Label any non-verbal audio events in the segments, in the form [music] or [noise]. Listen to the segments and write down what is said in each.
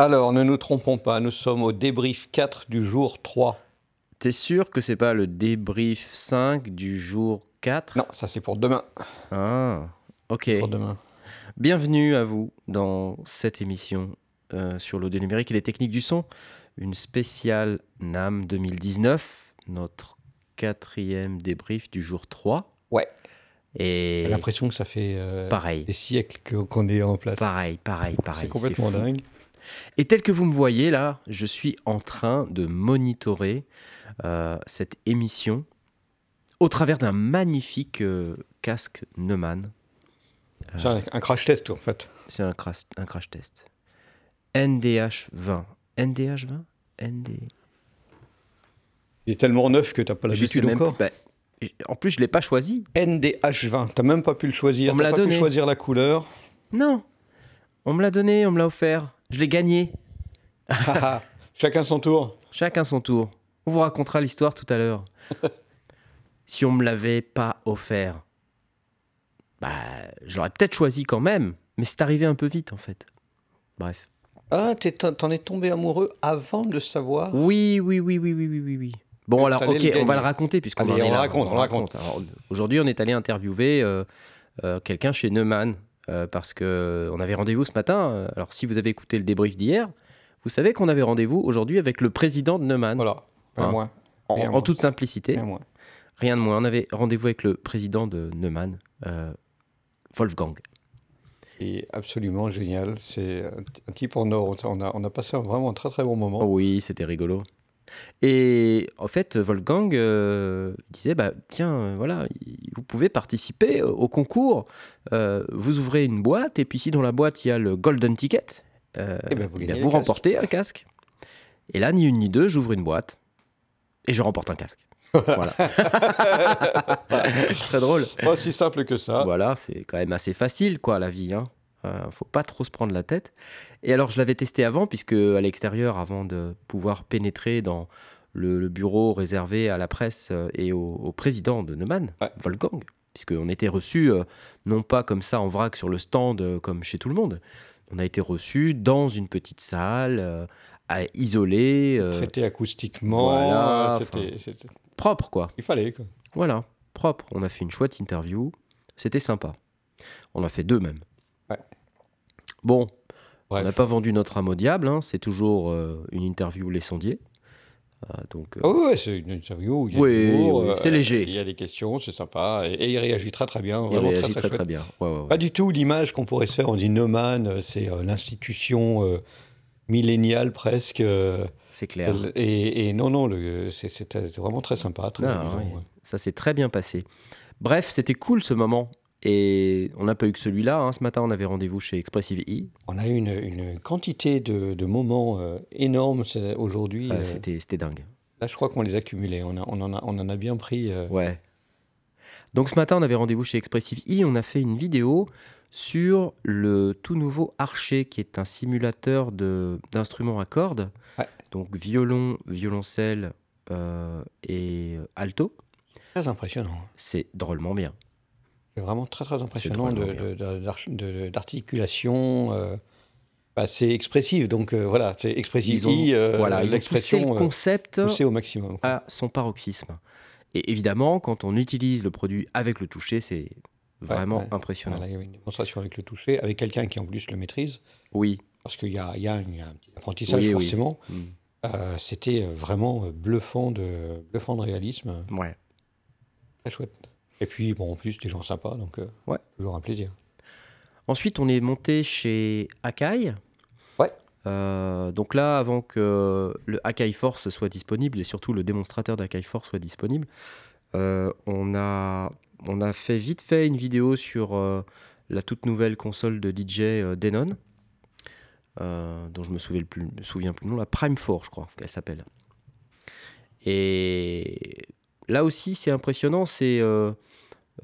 Alors, ne nous trompons pas, nous sommes au débrief 4 du jour 3. T'es sûr que c'est pas le débrief 5 du jour 4 Non, ça c'est pour demain. Ah, ok. Pour demain. Bienvenue à vous dans cette émission euh, sur l'audio numérique et les techniques du son. Une spéciale NAM 2019, notre quatrième débrief du jour 3. Ouais. Et J'ai l'impression que ça fait euh, pareil, des siècles qu'on est en place. pareil, pareil, pareil. c'est complètement dingue. Et tel que vous me voyez là, je suis en train de monitorer euh, cette émission au travers d'un magnifique euh, casque Neumann. C'est un, un crash test en fait. C'est un crash, un crash test. NDH 20. NDH 20 ND... Il est tellement neuf que t'as pas l'habitude encore. plus. bah, en plus, je l'ai pas choisi. NDH20, t'as même pas pu le choisir. On me l'a pas donné. pu choisir la couleur. Non. On me l'a donné, on me l'a offert. Je l'ai gagné. Haha, Chacun son tour. Chacun son tour. On vous racontera l'histoire tout à l'heure. [laughs] si on me l'avait pas offert, bah, j'aurais peut-être choisi quand même, mais c'est arrivé un peu vite en fait. Bref. Ah, t'en es tombé amoureux avant de le savoir? Oui, oui, oui, oui, oui, oui, oui, oui. Bon, alors, ok, on va le raconter puisqu'on en est on là. raconte, on le raconte. Aujourd'hui, on est allé interviewer euh, euh, quelqu'un chez Neumann euh, parce que on avait rendez-vous ce matin. Euh, Alors, si vous avez écouté le débrief d'hier, vous savez qu'on avait rendez-vous aujourd'hui avec le président de Neumann. Voilà, rien Ah. moins. En, en toute simplicité. Rien de moins. On avait rendez-vous avec le président de Neumann, euh, Wolfgang. Et absolument génial. C'est un, un type en or. On a, on a passé un- vraiment un très très bon moment. Oh oui, c'était rigolo. Et en fait, Wolfgang euh, disait bah, tiens, euh, voilà, vous pouvez participer au concours. Euh, vous ouvrez une boîte, et puis si dans la boîte il y a le Golden Ticket, euh, Eh ben, vous eh bien, casque. remportez un casque. Et là, ni une ni deux, j'ouvre une boîte et je remporte un casque. [laughs] Voilà. [laughs] Très drôle. Pas si simple que ça. Voilà, c'est quand même assez facile, quoi, la vie. Hein. Euh, faut pas trop se prendre la tête. Et alors, je l'avais testé avant, puisque à l'extérieur, avant de pouvoir pénétrer dans le, le bureau réservé à la presse euh, et au, au président de Neumann, Ouais. Wolfgang, puisqu'on était reçu non pas comme ça en vrac sur le stand, euh, comme chez tout le monde. On a été reçu dans une petite salle, euh, à- isolée, euh, Traité acoustiquement. voilà, euh, c'était- c'était- propre, quoi. Il fallait quoi. Voilà, propre. On a fait une chouette interview. C'était sympa. On a fait deux même. Bon, Bref. on n'a pas vendu notre âme au diable. hein. C'est toujours euh, une interview les sondiers. Euh, donc, euh, Ah ouais, c'est une interview. où Il y a Oui, euh, léger. Il y a des questions, c'est sympa. Et, et il réagit très très bien. il réagit très très, bien. Ouais, ouais, ouais. Pas du tout l'image qu'on pourrait se faire. On dit Neumann, c'est euh, l'institution milléniale presque. C'est clair. et, et non, non, c'est- c'était vraiment très sympa. Très Ah, amusant, ouais. Ça s'est très bien passé. Bref, c'était cool ce moment. Et on n'a pas eu que celui-là. hein. Ce matin, on avait rendez-vous chez Expressive E. On a eu une, une quantité de, de moments euh, énormes aujourd'hui. Euh, euh, c'était, c'était dingue. là, je crois qu'on les a cumulés. On, a- on, en, a, on en a bien pris. euh, Ouais. Donc ce matin, on avait rendez-vous chez Expressive E. On a fait une vidéo sur le tout nouveau Archer, qui est un simulateur de, d'instruments à cordes. Ouais. Donc violon, violoncelle euh, et alto. Très impressionnant. C'est drôlement bien. C'est vraiment très très impressionnant d'articulation. euh, bah, c'est expressif, donc euh, voilà, c'est expressif. Ils ont, euh, voilà, ils ont poussé le euh, concept poussée au maximum. à son paroxysme. Et évidemment, quand on utilise le produit avec le toucher, c'est vraiment ouais. impressionnant. Voilà, il y avait une démonstration avec le toucher, avec quelqu'un qui en plus le maîtrise, Oui. parce qu'il y y y a un petit apprentissage Oui, forcément. Mm. Euh, C'était vraiment bluffant de, bluffant de réalisme, Ouais. très chouette. Et puis, bon, en plus, des gens sympas, donc euh, Ouais. toujours un plaisir. Ensuite, on est monté chez Akai. Ouais. Euh, donc là, avant que le Akai Force soit disponible et surtout le démonstrateur d'Akai Force soit disponible, euh, on, a, on a fait vite fait une vidéo sur la toute nouvelle console de DJ Denon, dont je me souviens, le plus, me souviens plus le nom, la Prime 4, je crois qu'elle s'appelle. Et là aussi, c'est impressionnant, c'est euh,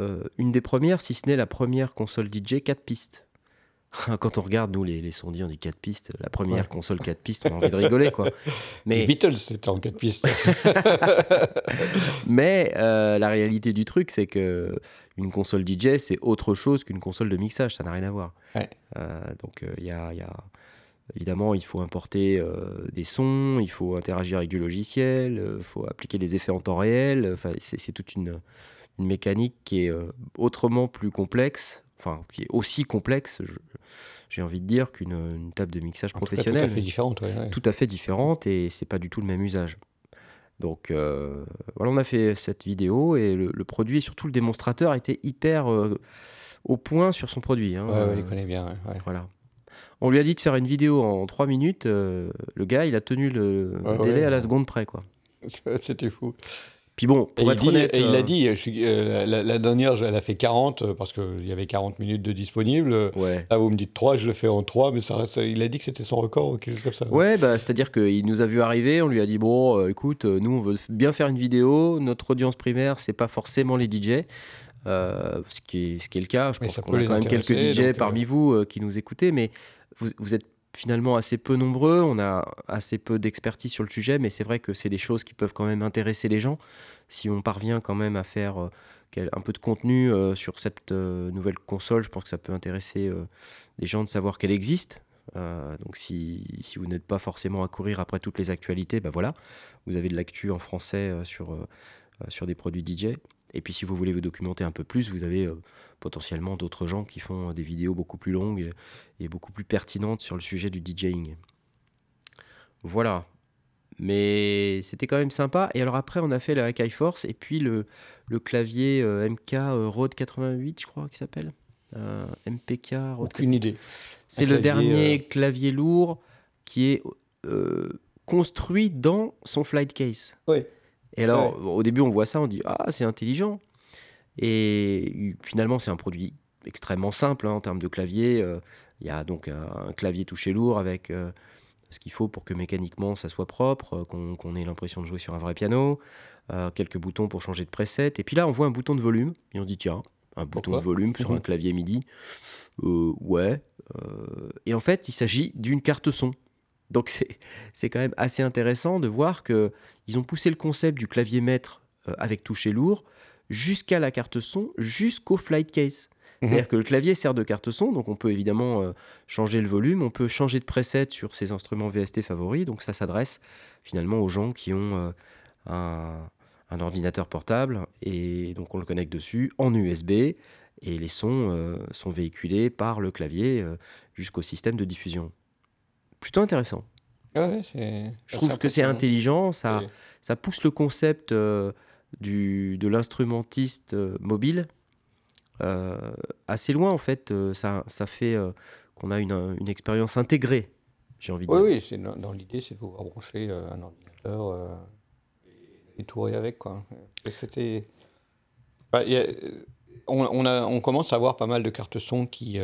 euh, une des premières, si ce n'est la première console DJ 4 pistes. [laughs] Quand on regarde, nous, les, les sondiers, on dit 4 pistes. La première Ouais. console 4 pistes, on a envie de rigoler, quoi. [laughs] Les Mais, Beatles, c'était en quatre pistes. [laughs] mais euh, la réalité du truc, c'est que une console DJ, c'est autre chose qu'une console de mixage. Ça n'a rien à voir. Ouais. Donc, il y, a, y a évidemment, il faut importer des sons, il faut interagir avec du logiciel, il faut appliquer des effets en temps réel. Enfin, c'est toute une, une, mécanique qui est autrement plus complexe, enfin, qui est aussi complexe, j'ai envie de dire, qu'une table de mixage professionnelle. Tout à fait différente, Tout à fait différente et c'est pas du tout le même usage. Donc voilà, on a fait cette vidéo et le, produit, surtout le démonstrateur, était hyper au point sur son produit. Hein, ouais, il connaît bien. Voilà. On lui a dit de faire une vidéo en 3 minutes. le gars, il a tenu le délai à la seconde près. quoi. [laughs] C'était fou. Puis bon, pour être honnête. Et il a dit, euh, la, dernière, elle a fait 40 euh, parce qu'il y avait 40 minutes de disponible. Ouais. Là, vous me dites 3, je le fais en 3, mais ça reste, il a dit que c'était son record ou quelque chose comme ça. Ouais, bah, c'est-à-dire qu'il nous a vu arriver, on lui a dit Bon, euh, écoute, nous, on veut bien faire une vidéo. Notre audience primaire, c'est pas forcément les DJ. ce, qui est, ce qui est le cas. Je pense qu'on a quand même quelques DJ parmi vous qui nous écoutez, mais vous, êtes finalement assez peu nombreux, on a assez peu d'expertise sur le sujet, mais c'est vrai que c'est des choses qui peuvent quand même intéresser les gens. Si on parvient quand même à faire euh, un peu de contenu euh, sur cette euh, nouvelle console, je pense que ça peut intéresser des gens de savoir qu'elle existe. donc si, vous n'êtes pas forcément à courir après toutes les actualités, ben voilà, vous avez de l'actu en français sur, sur des produits DJ. Et puis si vous voulez vous documenter un peu plus, vous avez euh, potentiellement d'autres gens qui font des vidéos beaucoup plus longues et beaucoup plus pertinentes sur le sujet du DJing. Voilà. Mais c'était quand même sympa. Et alors après, on a fait la High Force et puis le, le clavier euh, MK euh, Rode 88, je crois qu'il s'appelle. MPK Rode Aucune idée. C'est le dernier clavier lourd qui est construit dans son flight case. Oui. Et alors, au début, on voit ça, on dit Ah, c'est intelligent. Et finalement, c'est un produit extrêmement simple hein, en termes de clavier. Euh, il y a donc un, clavier touché lourd avec euh, ce qu'il faut pour que mécaniquement ça soit propre, euh, qu'on ait l'impression de jouer sur un vrai piano, quelques boutons pour changer de preset. Et puis là, on voit un bouton de volume et on dit tiens, un bouton de volume sur un clavier MIDI. ouais. et en fait, il s'agit d'une carte son. Donc c'est quand même assez intéressant de voir qu'ils ont poussé le concept du clavier maître euh, avec toucher lourd jusqu'à la carte son, jusqu'au flight case. Mhm. C'est-à-dire que le clavier sert de carte son, donc on peut évidemment euh, changer le volume, on peut changer de preset sur ses instruments VST favoris, donc ça s'adresse finalement aux gens qui ont euh, un, ordinateur portable, et donc on le connecte dessus en USB, et les sons sont véhiculés par le clavier jusqu'au système de diffusion plutôt intéressant. je trouve que c'est intelligent, ça, ça pousse le concept euh, du, de l'instrumentiste euh, mobile euh, assez loin en fait. ça, ça fait qu'on a une, une expérience intégrée, j'ai envie de oui, dire. Oui, c'est dans, l'idée, c'est de pouvoir brancher un ordinateur et, tourner avec. Quoi. c'était... Bah, on, on, a, on commence à avoir pas mal de cartes son qui,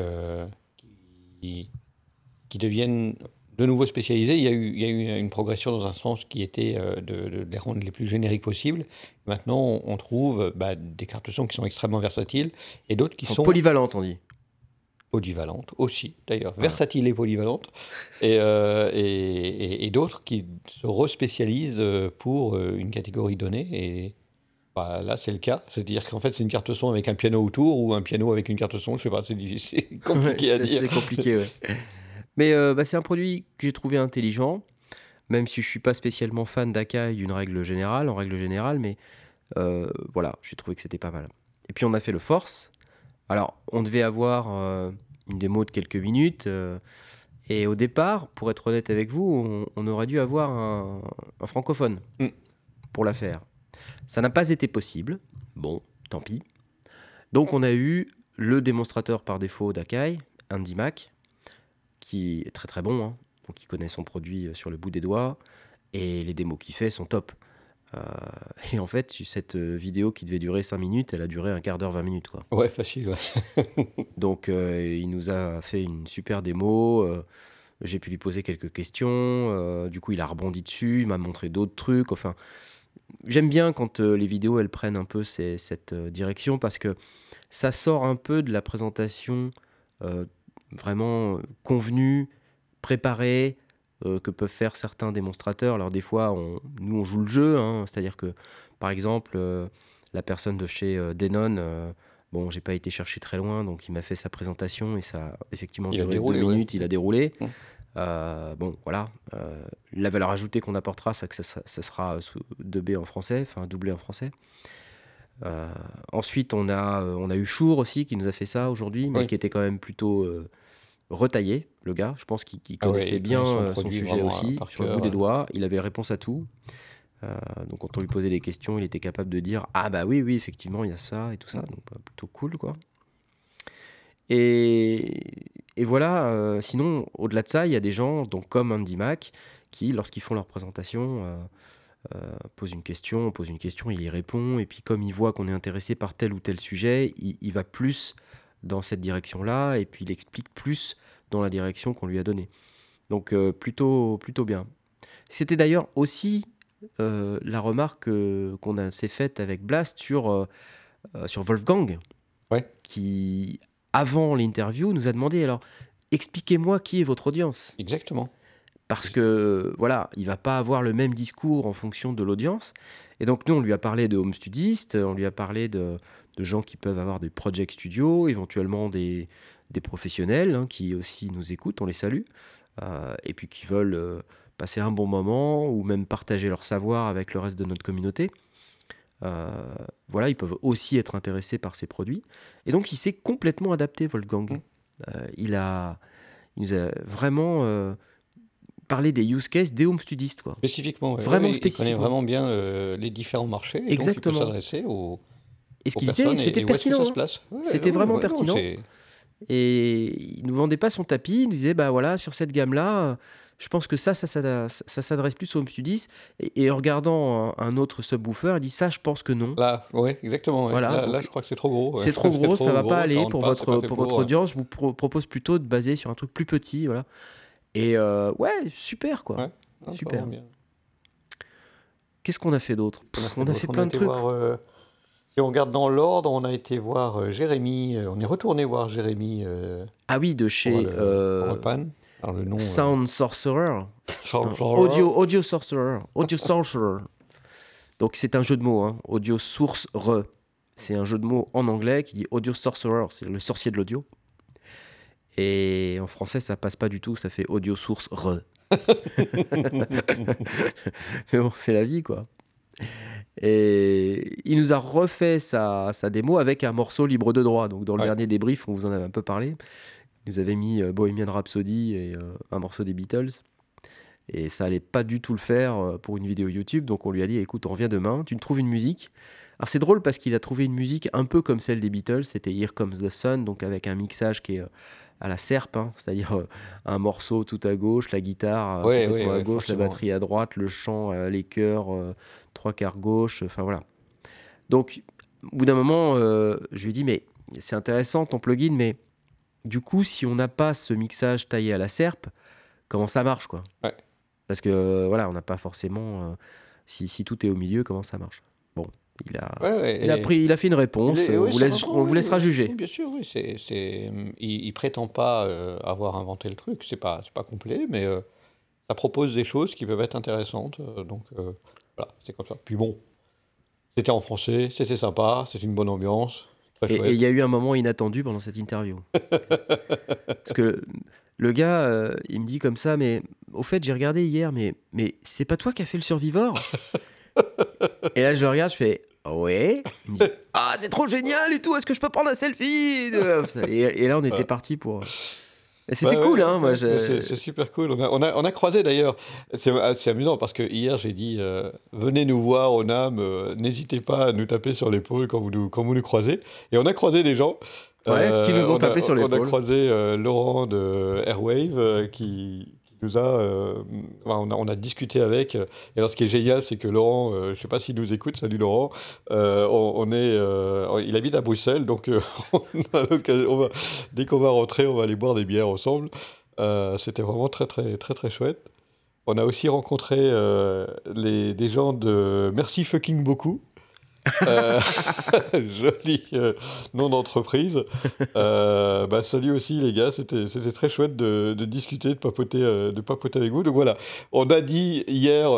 qui, qui deviennent de nouveau spécialisés. Il y, a eu, il y a eu une progression dans un sens qui était euh, de, les rendre les plus génériques possibles. Maintenant, on trouve bah, des cartes son qui sont extrêmement versatiles et d'autres qui sont... Polyvalentes, on dit. Polyvalentes aussi, d'ailleurs. Versatiles et polyvalentes. Euh, et, et, d'autres qui se respécialisent euh, pour une catégorie donnée. Et bah, là, c'est le cas. C'est-à-dire qu'en fait, c'est une carte son avec un piano autour ou un piano avec une carte son. Je sais pas, c'est [laughs] compliqué à dire. C'est compliqué, ouais. [laughs] Mais euh, bah, c'est un produit que j'ai trouvé intelligent, même si je suis pas spécialement fan d'Akai d'une règle générale, en règle générale, mais euh, voilà, j'ai trouvé que c'était pas mal. Et puis on a fait le Force. Alors, on devait avoir euh, une démo de quelques minutes. et au départ, pour être honnête avec vous, on, aurait dû avoir un, francophone mm. pour la faire. Ça n'a pas été possible. Bon, tant pis. Donc on a eu le démonstrateur par défaut d'Akai, Andy Mac, qui est très très bon, hein. donc il connaît son produit euh, sur le bout des doigts, et les démos qu'il fait sont top. Euh, et en fait, cette euh, vidéo qui devait durer 5 minutes, elle a duré un quart d'heure, 20 minutes. Quoi. Ouais, facile, ouais. [laughs] donc il nous a fait une super démo, j'ai pu lui poser quelques questions, du coup il a rebondi dessus, il m'a montré d'autres trucs, enfin... J'aime bien quand les vidéos elles prennent un peu cette direction parce que ça sort un peu de la présentation vraiment euh, convenu, préparé, euh, que peuvent faire certains démonstrateurs. Alors des fois, on, nous, on joue le jeu, hein. c'est-à-dire que, par exemple, euh, la personne de chez Denon, bon, j'ai pas été chercher très loin, donc il m'a fait sa présentation et ça a effectivement duré deux minutes, il a déroulé. Mmh. Euh, bon, voilà. Euh, la valeur ajoutée qu'on apportera, c'est que ça, ça- ça sera sous 2B en français, enfin doublé en français. Euh, ensuite, on a, euh, on a eu Chour aussi qui nous a fait ça aujourd'hui, mais Oui. qui était quand même plutôt euh, retaillé, le gars. Je pense qu'il Ah connaissait bien son euh, son sujet aussi, euh, sur le bout des doigts. Il avait réponse à tout. Euh, donc quand on lui posait des questions, il était capable de dire Ah bah oui, oui, effectivement, il y a ça et tout ça. Donc bah, plutôt cool, quoi. Et, et voilà, euh, sinon, au-delà de ça, il y a des gens, donc comme Andy Mac, qui, lorsqu'ils font leur présentation, euh, euh, posent une question, on pose une question, il y répond, et puis comme il voit qu'on est intéressé par tel ou tel sujet, il, il va plus dans cette direction-là, et puis il explique plus dans la direction qu'on lui a donnée. Donc euh, plutôt, plutôt bien. C'était d'ailleurs aussi euh, la remarque euh, qu'on s'est faite avec Blast sur, sur Wolfgang, Ouais. qui, avant l'interview, nous a demandé alors, expliquez-moi qui est votre audience. Exactement. Parce que, voilà, il va pas avoir le même discours en fonction de l'audience. Et donc, nous, on lui a parlé de home studistes, on lui a parlé de, de gens qui peuvent avoir des project studios, éventuellement des, des professionnels hein, qui aussi nous écoutent, on les salue, euh, et puis qui veulent euh, passer un bon moment ou même partager leur savoir avec le reste de notre communauté. Euh, voilà, ils peuvent aussi être intéressés par ces produits. Et donc, il s'est complètement adapté, Wolfgang. Mm. Euh, il, a, il nous a vraiment parlé des use cases des home studistes. Quoi. Spécifiquement, ouais. Vraiment Il spécifiquement. connaît vraiment bien euh, les différents marchés. et donc Exactement. il peut s'adresser aux, Et ce qu'il disait, c'était pertinent. hein. Ouais, C'était vraiment ouais, pertinent. Et il nous vendait pas son tapis, il nous disait bah voilà, sur cette gamme-là, je pense que ça, ça, ça, ça, ça s'adresse plus aux home studies. Et, et en regardant un, un autre subwoofer, il dit ça, je pense que non. Là, ouais, exactement. ouais. Voilà, là, donc là, je crois que c'est trop gros. ouais. C'est trop [laughs] gros, ça va gros, pas aller pour pas, votre, pour audience. Je vous pro- propose plutôt de baser sur un truc plus petit, voilà. Et euh, ouais, super quoi. Ouais. Non, Super. Qu'est-ce qu'on a fait d'autre? On a Pff, On a fait plein de trucs. voir, euh, si on regarde dans l'ordre, on a été voir euh, Jérémy. euh, on est retourné voir Jérémy euh, Ah oui, de chez le, euh. Alors nom. Sound Sorcerer. Sorcerer. Non, Audio, audio Sorcerer. Audio Sorcerer. Donc c'est un jeu de mots, hein. Audio Source Re. C'est un jeu de mots en anglais qui dit Audio Sorcerer, c'est le sorcier de l'audio. Et en français, ça passe pas du tout, ça fait Audio Source Re. [laughs] [laughs] Mais bon, c'est la vie, quoi. Et il nous a refait sa, sa démo avec un morceau libre de droit. Donc dans le Ouais. dernier débrief, on vous en avait un peu parlé. Il nous avait mis euh, Bohemian Rhapsody et euh, un morceau des Beatles. Et ça allait pas du tout le faire euh, pour une vidéo YouTube. Donc on lui a dit écoute, on revient demain, tu me trouves une musique. Alors c'est drôle parce qu'il a trouvé une musique un peu comme celle des Beatles. C'était Here Comes the Sun, donc avec un mixage qui est à la serpe, hein, c'est-à-dire un morceau tout à gauche, la guitare Ouais, complètement ouais, à ouais, gauche, la batterie à droite, le chant, les chœurs, trois quarts gauche, enfin voilà. Donc au bout d'un moment, euh, je lui dit mais c'est intéressant ton plugin, mais du coup si on n'a pas ce mixage taillé à la serpe, comment ça marche quoi? Ouais. Parce que euh, voilà, on n'a pas forcément. euh, si, si tout est au milieu, comment ça marche? Bon, il a, Ouais, ouais, il, a pris, il a fait une réponse. On oui, vous, laisse, laissera oui, juger. Bien sûr, oui. C'est, c'est, il, il prétend pas euh, avoir inventé le truc. C'est pas, c'est pas complet, mais euh, ça propose des choses qui peuvent être intéressantes. euh, donc euh, voilà, c'est comme ça. Puis bon, c'était en français, c'était sympa, c'était une bonne ambiance. Et il y a eu un moment inattendu pendant cette interview. [laughs] Parce que le gars, euh, il me dit comme ça, mais au fait, j'ai regardé hier, mais, mais c'est pas toi qui as fait le survivor? [laughs] Et là, je le regarde, je fais ouais. Il me dit ah, c'est trop génial et tout, est-ce que je peux prendre un selfie? Et, et là, on était parti pour. C'était cool, ouais, hein. Moi, C'est super cool. On a, on a, on a croisé d'ailleurs. C'est amusant parce que hier j'ai dit euh, venez nous voir au NAM, euh, n'hésitez pas à nous taper sur l'épaule quand vous nous, quand vous nous croisez. Et on a croisé des gens. Ouais, qui nous ont on a- tapé sur On a l'épaule. croisé euh, Laurent de Airwave euh, qui nous euh, on a. On a discuté avec. Et alors ce qui est génial, c'est que Laurent, euh, je sais pas s'il nous écoute, salut Laurent, euh, on, est, il habite à Bruxelles, donc [laughs] dès qu'on va rentrer, on va aller boire des bières ensemble. C'était vraiment très très très très chouette. On a aussi rencontré les, des gens de Merci fucking beaucoup. Euh, [laughs] joli euh, nom d'entreprise. Euh, bah, salut aussi les gars, c'était très chouette de, de discuter, de papoter, de papoter avec vous. Donc voilà, on a dit hier,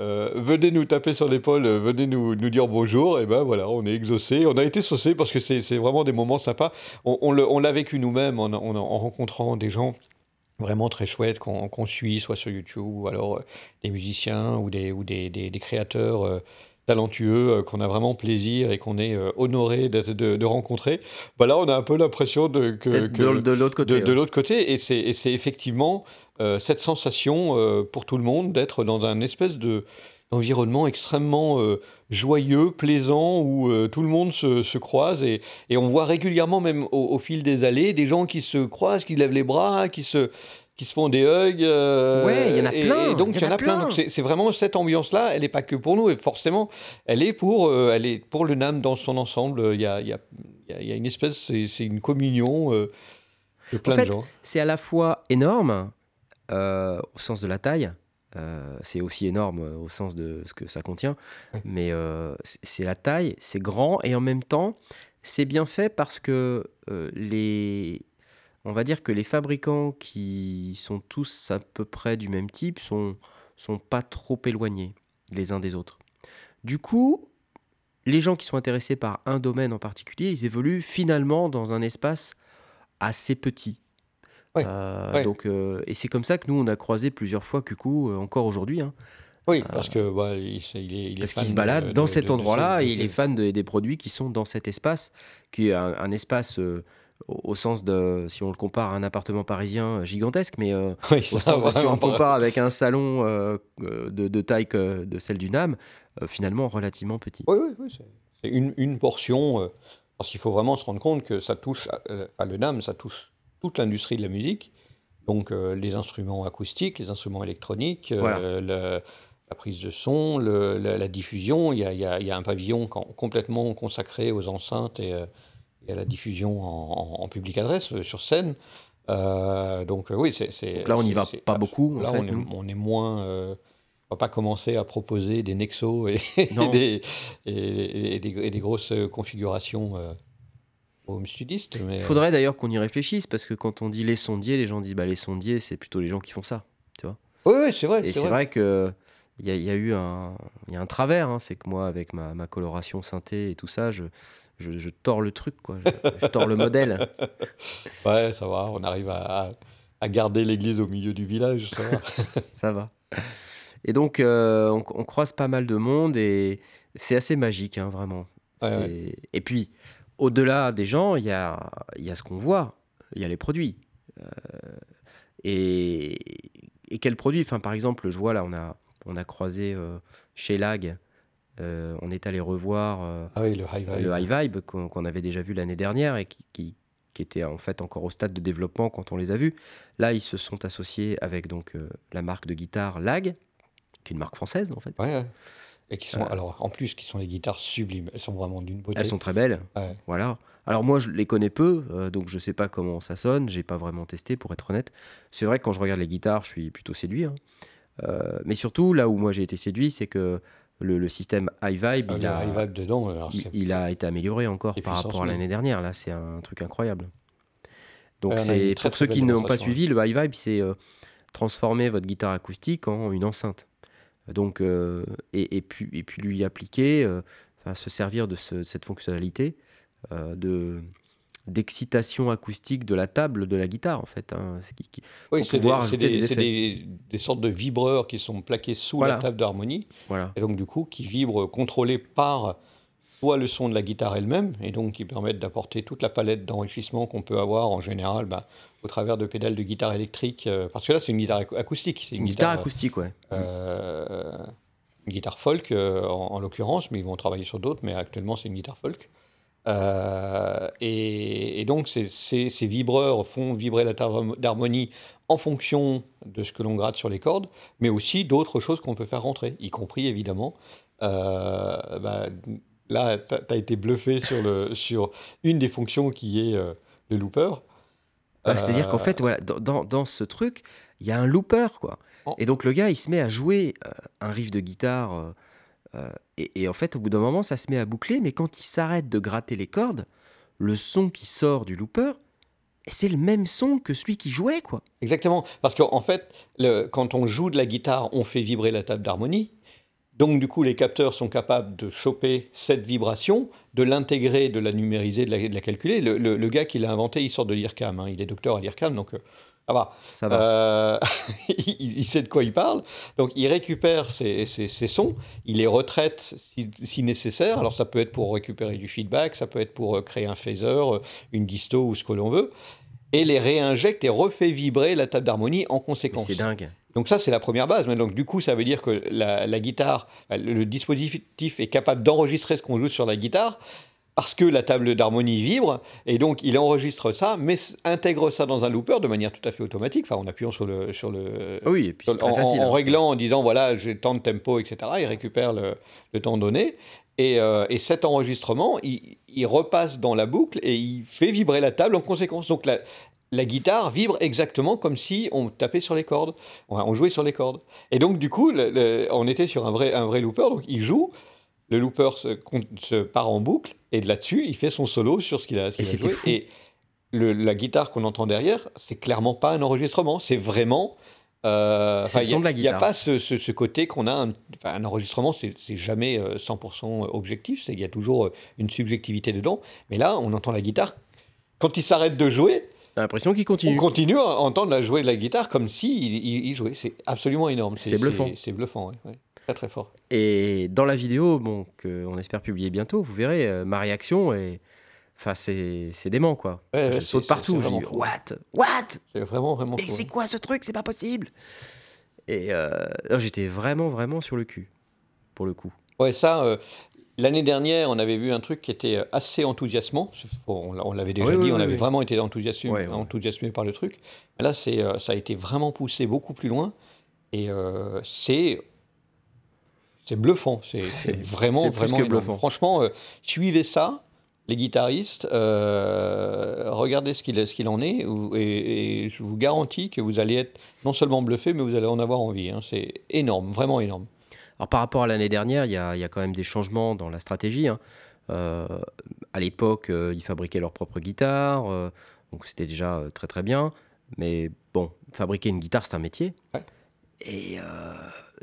venez nous taper sur l'épaule, venez nous, nous dire bonjour. Et ben voilà, on est exaucé, on a été saucé parce que c'est vraiment des moments sympas. On, on l'a vécu nous-mêmes en, en- en rencontrant des gens vraiment très chouettes qu'on suit, soit sur YouTube ou alors, des musiciens ou des ou des des créateurs, talentueux, heu, qu'on a vraiment plaisir et qu'on est, heu, honoré de de rencontrer. Bah, là, on a un peu l'impression de que de l'autre côté, de ouais. l'autre côté et c'est et c'est effectivement, heu, cette sensation, pour tout le monde d'être dans un espèce de d'environnement extrêmement, joyeux, plaisant où, tout le monde se se croise et et on voit régulièrement même au au fil des allées, des gens qui se croisent, qui lèvent les bras, qui se qui se font des hugs, Ouais, il y en a et et plein, donc il en y en a plein. C'est vraiment cette ambiance-là, elle est pas que pour nous et forcément, elle est pour, heu, elle est pour le NAMM dans son ensemble, il y a y y une espèce c'est une communion, heu, de En plein de fait, gens. c'est à la fois énorme, heu, au sens de la taille, heu, c'est aussi énorme, au sens de ce que ça contient, mais c'est la taille, c'est grand et en même temps, c'est bien fait parce que, les on va dire que les fabricants qui sont tous à peu près du même type sont sont pas trop éloignés les uns des autres. Du coup, les gens qui sont intéressés par un domaine en particulier, ils évoluent finalement dans un espace assez petit. Ouais. donc heu et c'est comme ça que nous, on a croisé plusieurs fois Cuckoo, heu, encore aujourd'hui, hein. Oui, Heu, parce que, bah, il est il est parce qu'il se balade de dans de cet endroit-là et il est fan des des produits qui sont dans cet espace, qui est un un espace, au au sens de si on le compare à un appartement parisien, heu, gigantesque, mais heu, oui, au ça sens de si on le compare avec un salon, heu, de de taille que de celle du heu, finalement relativement petit. Oui, oui, oui, c'est une une portion, parce qu'il faut vraiment se rendre compte que ça touche à, le NAMM, ça touche toute l'industrie de la musique, donc les instruments acoustiques, les instruments électroniques, Voilà. heu, le la prise de son, le la la diffusion. Il y a il y a il y a un pavillon com complètement consacré aux enceintes et et à la diffusion en en en public adresse, heu, sur scène. Heu, donc heu, oui, c'est là, on n'y va pas beaucoup, en là, on est nous. on est moins, heu, on va pas commencer à proposer des Nexos et [laughs] des et et des et des grosses, configurations, heu, home studistes, Il faudrait d'ailleurs qu'on y réfléchisse parce que quand on dit les sondiers, les gens disent: «Bah, les sondiers, c'est plutôt les gens qui font ça», tu vois? oui, oui, c'est vrai, Et c'est vrai. vrai qu'il y a il y a eu un y a un travers, hein, c'est que moi avec ma ma coloration synthé et tout ça, je je je tords le truc quoi, je je tords le modèle. [laughs] Ouais, ça va, on arrive à à garder l'église au milieu du village, ça va. [laughs] Ça va. Et donc heu, on on croise pas mal de monde et c'est assez magique, hein, vraiment. Ouais, ouais. C'est et puis au-delà des gens, il y a y a ce qu'on voit, il y a les produits. Heu et et quels produits? Enfin, par exemple, je vois là, on a on a croisé, heu, chez Lag, heu, on est allé revoir, heu, Ah oui, le high le vibe. High Vibe qu'on avait déjà vu l'année dernière et qui qui qui était en fait encore au stade de développement quand on les a vus. Là, ils se sont associés avec donc, heu, la marque de guitare Lag, qui est une marque française en fait. Ouais, ouais et qui sont alors, en plus, qui sont des guitares sublimes. Elles sont vraiment d'une elles beauté. sont très belles, Ouais. voilà. Alors moi, je les connais peu, donc je sais pas comment ça sonne, j'ai pas vraiment testé pour être honnête. C'est vrai que quand je regarde les guitares, je suis plutôt séduit, hein. Mais surtout, là où moi j'ai été séduit, c'est que le le système High Vibe, Ah, il a dedans, alors il a été amélioré encore par rapport à 1000. l'année dernière. Là, c'est un truc incroyable. Donc c'est pour ceux qui n'ont pas suivi, le High Vibe, c'est, heu, transformer votre guitare acoustique en une enceinte. Donc heu et et puis et puis lui appliquer, enfin se servir de ce cette fonctionnalité, de d'excitation acoustique de la table de la guitare en fait, hein, ce qui qui Oui, pour c'est des pouvoir des des effets. des des sortes de vibreurs qui sont plaqués sous la table d'harmonie voilà. et donc du coup, qui vibrent, contrôlés par soit le son de la guitare elle-même et donc qui permettent d'apporter toute la palette d'enrichissement qu'on peut avoir en général, bah, au travers de pédales de guitare électrique, heu, parce que là, c'est une guitare acou acoustique, c'est une une guitare acoustique, ouais. Mmh. une guitare folk, en en l'occurrence, mais ils vont travailler sur d'autres, mais actuellement, c'est une guitare folk. Heu et et donc ces ces ces vibreurs font vibrer la table d'harmonie en fonction de ce que l'on gratte sur les cordes, mais aussi d'autres choses qu'on peut faire rentrer, y compris évidemment, heu, bah, là, tu as été bluffé sur le [laughs] sur une des fonctions qui est, heu, le looper. Bah, c'est-à-dire qu'en fait, voilà, dans ce truc, il y a un looper, quoi et donc le gars, il se met à jouer, un riff de guitare, et en fait, au bout d'un moment, ça se met à boucler, mais quand il s'arrête de gratter les cordes, le son qui sort du looper, c'est le même son que celui qui jouait, quoi. exactement, parce qu'en fait, quand on joue de la guitare, on fait vibrer la table d'harmonie Donc du coup, les capteurs sont capables de choper cette vibration, de l'intégrer, de la numériser, de la calculer. Le gars qui l'a inventé, il sort de l'IRCAM, hein, il est docteur à l'IRCAM, donc heu, Ça va. Ça va. Euh, [laughs] il, il sait de quoi il parle. Donc, il récupère ses, ses- ses sons, il les retraite si, si nécessaire. Alors, ça peut être pour récupérer du feedback, ça peut être pour euh, créer un phaser, euh, une disto ou ce que l'on veut, et les réinjecte et refait vibrer la table d'harmonie en conséquence. c'est dingue. Donc ça, c'est la première base. Mais donc du coup, ça veut dire que la, la guitare, le, le dispositif est capable d'enregistrer ce qu'on joue sur la guitare parce que la table d'harmonie vibre, et donc il enregistre ça, mais intègre ça dans un looper de manière tout à fait automatique, enfin en appuyant sur le... Sur le Ah Oui, et puis sur- très en, facile. en hein. réglant, en disant voilà, j'ai tant de tempo, etc. Il récupère le, le temps donné. Et, euh, et cet enregistrement, il, il repasse dans la boucle et il fait vibrer la table en conséquence. Donc la, la guitare vibre exactement comme si on tapait sur les cordes, on, on jouait sur les cordes. Et donc du coup, le- on était sur un vrai, un vrai looper, donc il joue, le looper se, se part en boucle, et de là-dessus, il fait son solo sur ce qu'il a, ce Et a joué. fou. Et le- la guitare qu'on entend derrière, c'est clairement pas un enregistrement, c'est vraiment... euh, il a- n'y a pas ce, ce- ce côté qu'on a, un, enregistrement, c'est jamais euh, 100% objectif, c'est- il y a toujours euh, une subjectivité dedans, mais là, on entend la guitare. Quand il s'arrête de jouer, T'as l'impression qu'il on continue. continue à entendre la jouer de la guitare comme si il, il- il jouait. C'est absolument énorme. C'est bluffant. C'est bluffant, ouais, ouais. Très très fort. Et dans la vidéo, bon, qu'on espère publier bientôt, vous verrez, euh, ma réaction est. Enfin, c'est c'est dément, quoi. Ouais, je saute partout. Je dis. What? What? C'est vraiment vraiment Mais c'est quoi ce truc? C'est pas possible Et euh, j'étais vraiment, vraiment sur le cul, pour le coup. Ouais, ça. euh, L'année dernière, on avait vu un truc qui était assez enthousiasmant. On, l'a- on l'avait déjà Oui, dit, oui, on oui, avait vraiment été enthousiasmé, enthousiasmé par le truc. Mais là, ça a été vraiment poussé beaucoup plus loin. Et euh, c'est, c'est bluffant. C'est, [laughs] vraiment, vraiment bluffant. Franchement, euh, suivez ça, les guitaristes. euh, regardez ce qu'il, en est. Et, et je vous garantis que vous allez être non seulement bluffé, mais vous allez en avoir envie. hein. C'est énorme, vraiment énorme. Alors, par rapport à l'année dernière, il y a, il y a quand même des changements dans la stratégie. hein. Euh, à l'époque, ils fabriquaient leur propre guitare, euh, donc c'était déjà très très bien. Mais bon, fabriquer une guitare, c'est un métier. Ouais. Et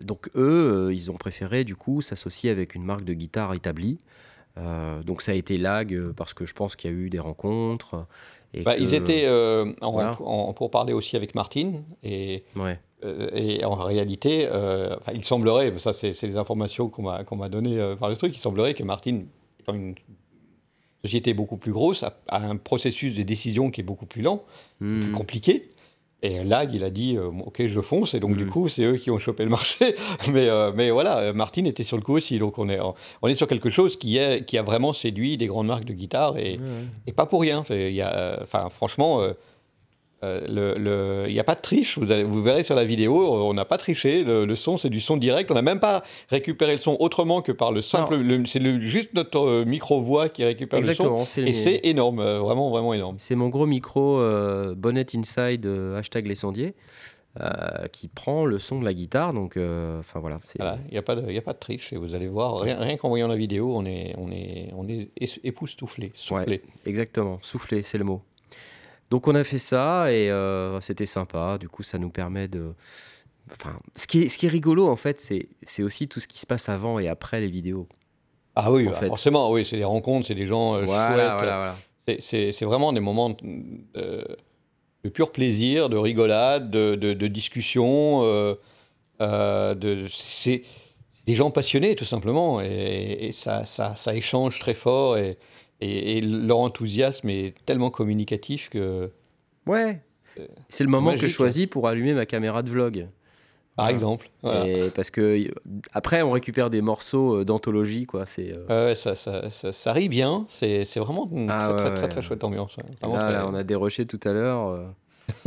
donc eux, euh, ils ont préféré du coup s'associer avec une marque de guitare établie. Euh, donc ça a été lag euh, parce que je pense qu'il y a eu des rencontres. Et Bah, que- Ils étaient en, voilà. en- pour parler aussi avec Martine et, Ouais. et en réalité, enfin, il semblerait, ça c'est les informations qu'on m'a m'a données par le truc, il semblerait que Martine, étant une société beaucoup plus grosse, a, a un processus de décision qui est beaucoup plus lent, plus Hmm. compliqué. Et Lag, il a dit, euh, ok, je fonce, et donc du Mm. coup, c'est eux qui ont chopé le marché. [laughs] mais, euh, mais voilà, euh, Martine était sur le coup aussi, donc on est, on est sur quelque chose qui, est, qui a vraiment séduit des grandes marques de guitare, et, pas pour rien. Il y a, euh, enfin, franchement, euh, euh, le- le- il n'y a pas de triche. Vous, allez- vous verrez sur la vidéo, on n'a pas triché. Le, le son, c'est du son direct. On n'a même pas récupéré le son autrement que par le simple. le- C'est juste notre euh, micro-voix qui récupère le son. Exactement. C'est Et les- c'est énorme, euh, vraiment, vraiment énorme. C'est mon gros micro euh, Bonnet Inside euh, hashtag les sondiers euh, qui prend le son de la guitare. Donc, euh, enfin voilà. Il n'y a, pas de- il y a pas de triche. Et vous allez voir, rien, rien qu'en voyant la vidéo, on est, on est, on est époustouflé, soufflé. Exactement. Souffler, c'est le mot. Donc on a fait ça et euh, c'était sympa. Du coup, ça nous permet de. Enfin, ce qui est, ce qui est rigolo en fait, c'est c'est aussi tout ce qui se passe avant et après les vidéos. Ah oui, bah, forcément, oui, c'est des rencontres, c'est des gens euh, voilà, chouettes. voilà, voilà. C'est- vraiment des moments euh, de pur plaisir, de rigolade, de, de- de discussion. euh, de- c'est c'est des gens passionnés, tout simplement. Et, et ça, ça, ça échange très fort. Et, et- et leur enthousiasme est tellement communicatif que, Ouais. C'est le moment que je choisis pour allumer ma caméra de vlog. par Voilà. exemple, voilà. Et parce que euh, après, on récupère des morceaux euh, d'anthologie, quoi. C'est euh, Ouais, ça, ça, ça, ça rit bien. C'est c'est vraiment une Ah très, ouais, très, très, ouais. très chouette ambiance. là, très- là, on a déroché tout à l'heure. [laughs]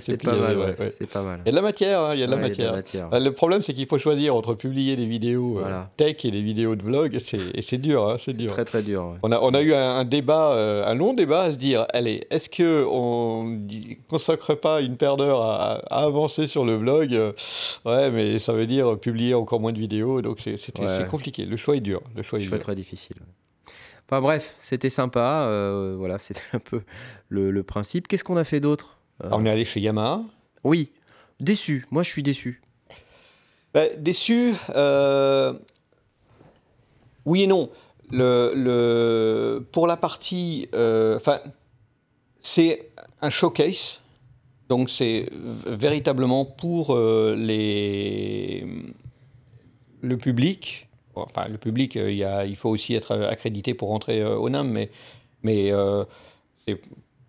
c'est pas mal, ouais, ouais, ouais. c'est pas mal. Il y a de la matière, hein, y a de la Ouais, matière. matière. Euh, Le problème, c'est qu'il faut choisir entre publier des vidéos euh, Voilà. tech et des vidéos de vlog, c'est- et c'est dur, hein, c'est dur. très très dur. On a, on a eu un, un débat, euh, un long débat à se dire, allez, est-ce que on consacre pas une paire d'heures à, à avancer sur le vlog euh, Ouais, mais ça veut dire publier encore moins de vidéos, donc c'est compliqué. Le choix est dur. Le choix est Choix dur. très difficile. Enfin bref, c'était sympa. euh, voilà, [laughs] c'était un peu le, le principe. Qu'est-ce qu'on a fait d'autre? Alors, on est allé chez Yamaha. Oui, déçu. Moi, je suis déçu. Bah, déçu, euh, oui et non. Le, le, pour la partie, euh, enfin, c'est un showcase donc c'est véritablement pour les, le public. Enfin, le public, il, y a, il faut aussi être accrédité pour rentrer au NAM, mais, mais c'est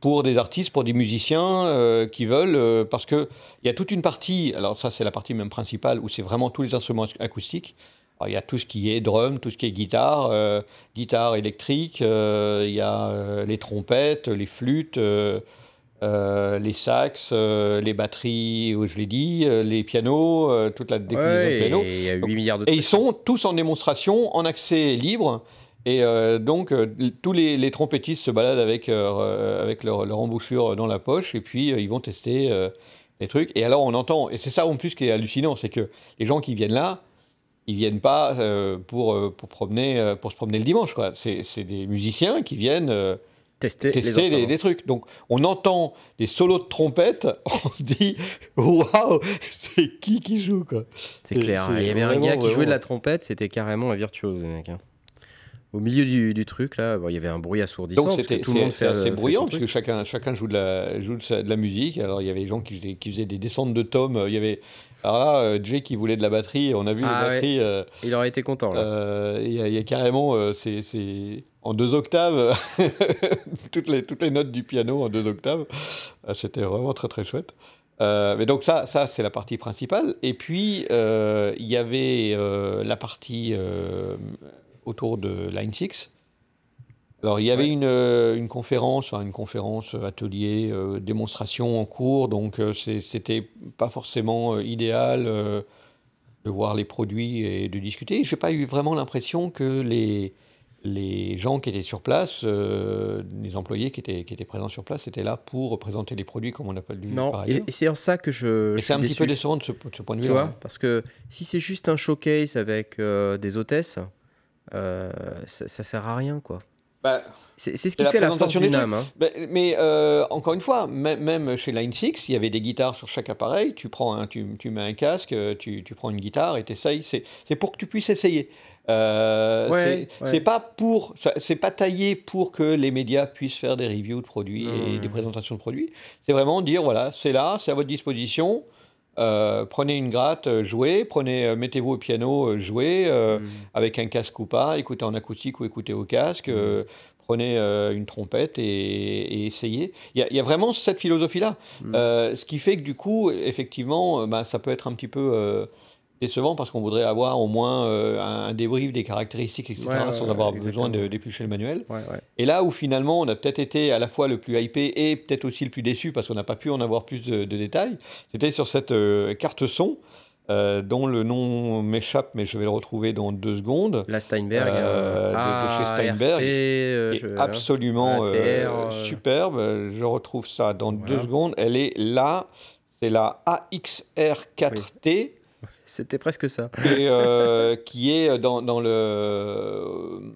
pour des artistes, pour des musiciens qui veulent, parce qu'il y a toute une partie, alors ça c'est la partie même principale, où c'est vraiment tous les instruments acoustiques. il y a tout ce qui est drum, tout ce qui est guitare, guitare électrique, il y a les trompettes, les flûtes, euh, les sax, euh, les batteries, je l'ai dit, euh, les pianos, toute la déclinaison de piano. Et il y a 8 milliards de Et ils sont tous en démonstration, en accès libre. Et donc, tous les, trompettistes se baladent avec, avec leur, embouchure dans la poche et puis ils vont tester les trucs. Et alors, on entend, et c'est ça en plus qui est hallucinant, c'est que les gens qui viennent là, ils viennent pas pour, pour, promener, pour se promener le dimanche. C'est des musiciens qui viennent tester, les, des trucs. Donc on entend des solos de trompette, [laughs] on se dit waouh, c'est qui qui joue quoi. C'est clair. Il y avait un gars qui jouait de la trompette, c'était carrément un virtuose, mec. Hein. Au milieu du, truc, là, il y avait un bruit assourdissant. Donc c'était assez bruyant, parce que chacun, chacun joue, de la, joue de, la musique. Alors il y avait des gens qui, qui faisaient des descentes de tomes. Il y avait alors là, euh, Jay qui voulait de la batterie, on a vu la ah batterie. Euh, il aurait été content. Euh, il y, a carrément, c'est en deux octaves, [laughs] toutes, les, toutes les notes du piano en deux octaves. C'était vraiment très très chouette. mais donc ça, ça c'est la partie principale. Et puis, il y avait la partie autour de Line 6. Alors, il y avait une, euh, une conférence, une conférence, euh, atelier, euh, démonstration en cours, donc c'était pas forcément idéal de voir les produits et de discuter. Je n'ai pas eu vraiment l'impression que les, les gens qui étaient sur place, les employés qui étaient, qui étaient présents sur place, étaient là pour présenter les produits comme on pas lu Non, et, c'est en ça que je. c'est un petit peu décevant de ce, point de vue. Tu vois, parce que si c'est juste un showcase avec des hôtesses, ça, ça sert à rien, quoi. Bah, c'est ce qui fait la force du NAM. Hein. Bah, mais euh, encore une fois, même chez Line 6, il y avait des guitares sur chaque appareil. Tu, prends tu, tu, mets un casque, tu, tu prends une guitare et tu essayes. C'est pour que tu puisses essayer. Euh, c'est pas pour, c'est pas taillé pour que les médias puissent faire des reviews de produits et des présentations de produits. C'est vraiment dire voilà, c'est là, c'est à votre disposition. Euh, prenez une gratte, euh, jouez, prenez, euh, mettez-vous au piano, jouez mm. avec un casque ou pas, écoutez en acoustique ou écoutez au casque, mm. prenez une trompette et, essayez. Il y, a vraiment cette philosophie-là. Mm. ce qui fait que du coup, effectivement, bah, ça peut être un petit peu décevant parce qu'on voudrait avoir au moins euh, un débrief des caractéristiques, etc., sans avoir besoin d'éplucher le manuel. Et là où finalement on a peut-être été à la fois le plus hypé et peut-être aussi le plus déçu parce qu'on n'a pas pu en avoir plus de, détails, c'était sur cette euh, carte son. Euh, dont le nom m'échappe, mais je vais le retrouver dans deux secondes. La Steinberg, de, chez Steinberg, absolument superbe. Je retrouve ça dans deux secondes. Elle est là, c'est la AXR4T. C'était presque ça. Et euh, qui est dans, dans, le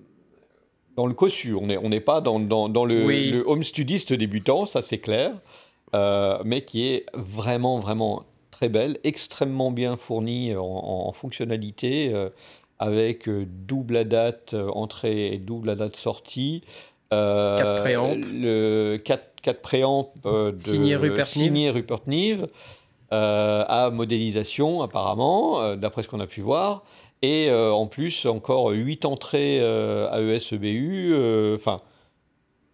dans le cossu. On n'est on n'est pas dans, dans, dans le, home studiste débutant, ça c'est clair, euh, mais qui est vraiment vraiment très belle, extrêmement bien fournie en, en fonctionnalité, euh, avec double date entrée et double date sortie. 4 préamps. Le 4, 4 préamps de signé Rupert signé Rupert Neve à modélisation apparemment, euh, d'après ce qu'on a pu voir. Et euh, en plus, encore 8 entrées AES-EBU, enfin,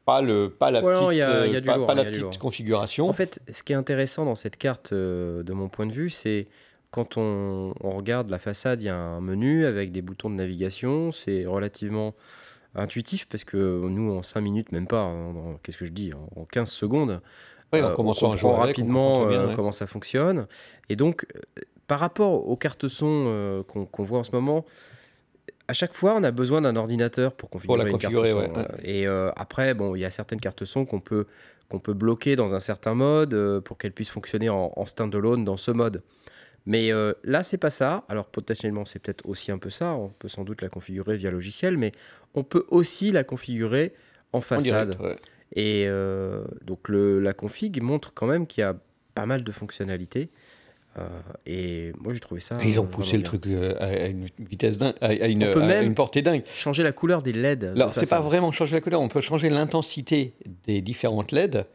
pas, le, pas la petite, pas, la petite configuration. En fait, ce qui est intéressant dans cette carte, de mon point de vue, c'est quand on, on, regarde la façade, il y a un menu avec des boutons de navigation. C'est relativement intuitif parce que nous, en 5 minutes, même pas, hein, qu'est-ce que je dis, en 15 secondes, euh, on comprend rapidement euh, comment ça fonctionne. Et donc, euh, par rapport aux cartes son qu'on voit en ce moment, à chaque fois, on a besoin d'un ordinateur pour configurer une carte son. Et après, bon, il y a certaines cartes son qu'on peut, qu'on peut bloquer dans un certain mode pour qu'elles puissent fonctionner en, en standalone dans ce mode. Mais là, c'est pas ça. Alors potentiellement, c'est peut-être aussi un peu ça. On peut sans doute la configurer via logiciel, mais on peut aussi la configurer en façade. Et euh, donc le, la config montre quand même qu'il y a pas mal de fonctionnalités. Euh, et moi j'ai trouvé ça. ils ont poussé le truc euh, à, une vitesse dingue, à, une, on peut même une portée dingue. Changer la couleur des LED. Alors c'est pas vraiment changer la couleur, on peut changer l'intensité des différentes LED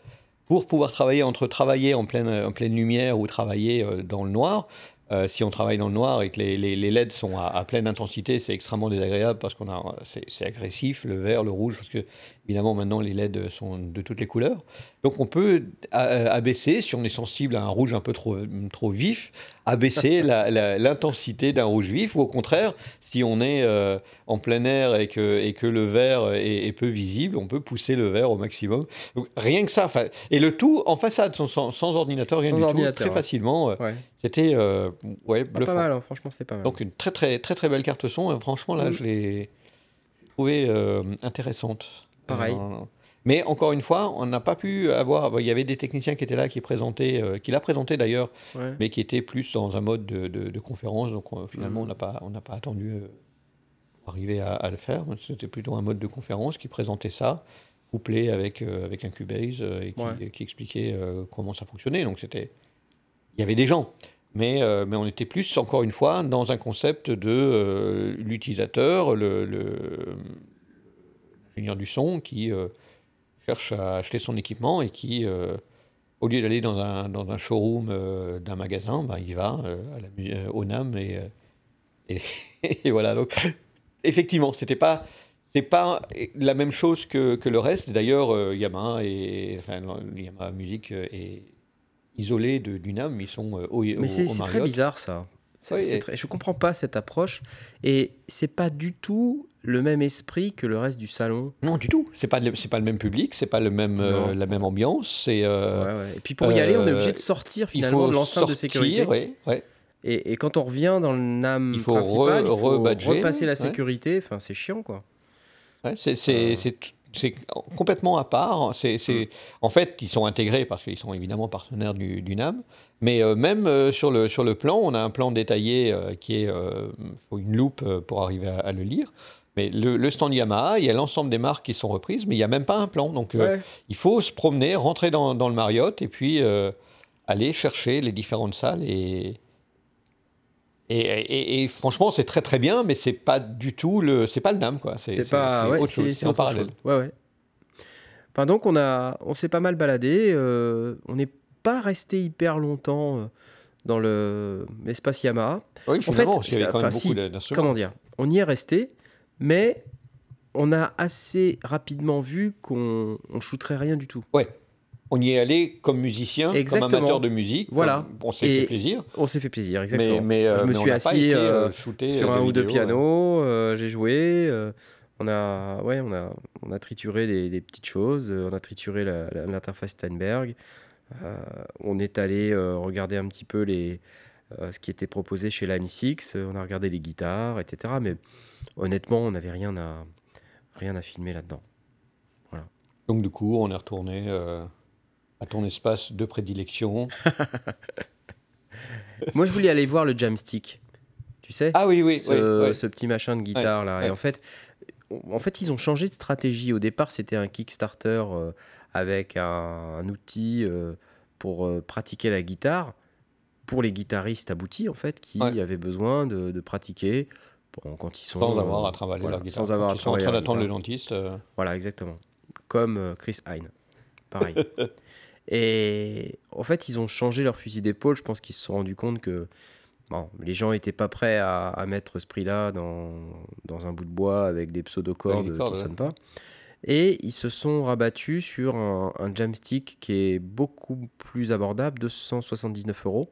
pour pouvoir travailler entre travailler en pleine, en pleine lumière ou travailler dans le noir, euh, si on travaille dans le noir et que les, les, les LED sont à, à pleine intensité, c'est extrêmement désagréable parce qu'on a, c'est, c'est agressif, le vert, le rouge, parce que évidemment maintenant les LED sont de toutes les couleurs. Donc on peut a- abaisser, si on est sensible à un rouge un peu trop, trop vif, abaisser [laughs] l'intensité d'un rouge vif, ou au contraire, si on est euh, en plein air et que, et que le vert est, est peu visible, on peut pousser le vert au maximum. Donc, rien que ça, et le tout en façade, sans, ordinateur, rien Sans du ordinateur, tout, très ouais. facilement. euh, Ouais. C'était euh, ouais, Ah, pas mal, hein, franchement, c'était pas mal. Donc une très très très très belle carte son. et franchement là, Mm. je l'ai trouvée euh, intéressante. Pareil. Mais encore une fois, on n'a pas pu avoir. Il y avait des techniciens qui étaient là, qui présentaient, euh, qui l'a présenté d'ailleurs, Ouais. mais qui étaient plus dans un mode de, de- de conférence. Donc euh, finalement, Mm. on n'a pas on n'a pas attendu euh, pour arriver à, à le faire. C'était plutôt un mode de conférence qui présentait ça, couplé avec euh, avec un Cubase et qui, Ouais. qui expliquait comment ça fonctionnait. Donc c'était il y avait des gens. Mais, mais on était plus, encore une fois, dans un concept de l'utilisateur, le, le- l'ingénieur du son qui euh, cherche à acheter son équipement et qui, euh, au lieu d'aller dans un, dans un showroom euh, d'un magasin, bah, il va à la, au NAM et, et, [laughs] et voilà. Donc, effectivement, c'était pas. C'est pas la même chose que, que le reste. D'ailleurs, euh, Yamaha et enfin, Yamaha Music est isolé de, du NAM. Ils sont euh, au, Mais c'est très bizarre ça. Oui, et- très- Je comprends pas cette approche et c'est pas du tout le même esprit que le reste du salon. Non, du tout. C'est pas c'est pas le même public, c'est pas le même euh, la même ambiance. C'est euh, Ouais, ouais. Et puis pour y aller, on est obligé euh, de sortir il finalement de l'enceinte de sortir, sécurité. ouais, ouais. Et, et quand on revient dans le NAM Il faut principal, re- il faut repasser la ouais. sécurité. Enfin, c'est chiant quoi. Ouais, c'est c'est- complètement à part. C'est c'est- En fait, ils sont intégrés parce qu'ils sont évidemment partenaires du, du NAM. Mais euh, même euh, sur, le, sur le plan, on a un plan détaillé euh, qui est. faut une loupe pour arriver à, à le lire. Mais le, le stand Yamaha, il y a l'ensemble des marques qui sont reprises, mais il n'y a même pas un plan. Donc Ouais. il faut se promener, rentrer dans, dans le Marriott et puis aller chercher les différentes salles. Et, et, et- et franchement, c'est très très bien, mais c'est pas du tout le. C'est pas le NAM, quoi. C'est pas. ouais, autre c'est chose, c'est c'est en parallèle. chose. Ouais, ouais. Enfin, donc on a, on s'est pas mal baladé. euh, on n'est pas resté hyper longtemps euh, dans le l'espace Yamaha. Oui, En fait, parce y avait ça- quand même beaucoup si, comment dire? On y est resté, mais on a assez rapidement vu qu'on on shooterait rien du tout. Ouais. On y est allé comme musicien, Exactement. comme amateur de musique. Voilà. comme- on s'est fait plaisir. On s'est fait plaisir, exactement. Mais, mais, euh, Je me mais suis assis, euh, shooté, sur euh, un de ou deux euh. pianos, euh, j'ai joué. euh, on a, ouais, on a, on a trituré des, des petites choses. euh, on a trituré l'interface Steinberg. euh, on est allé euh, regarder un petit peu les, euh, ce qui était proposé chez Line 6. euh, on a regardé les guitares, etc. Mais honnêtement, on n'avait rien à, rien à filmer là-dedans. Donc du coup, on est retourné euh, à ton espace de prédilection. [laughs] Moi, je voulais aller voir le jamstick. Tu sais Ah oui, oui, ce, oui, ce petit machin de guitare là. Et en fait, en fait, ils ont changé de stratégie. Au départ, c'était un Kickstarter euh, avec un, un outil euh, pour euh, pratiquer la guitare pour les guitaristes aboutis en fait qui Ouais. avaient besoin de, de pratiquer bon, quand ils sont Sans avoir à travailler voilà, leur guitare. sans avoir à ils sont en train d'attendre le dentiste. Voilà, exactement. Comme Chris Hine. Pareil. [laughs] Et en fait, ils ont changé leur fusil d'épaule. Je pense qu'ils se sont rendus compte que bon, les gens n'étaient pas prêts à, à mettre ce prix-là dans, dans un bout de bois avec des pseudo-cordes qui ne ouais. sonnent pas. Et ils se sont rabattus sur un, un jamstick qui est beaucoup plus abordable, 279 euros.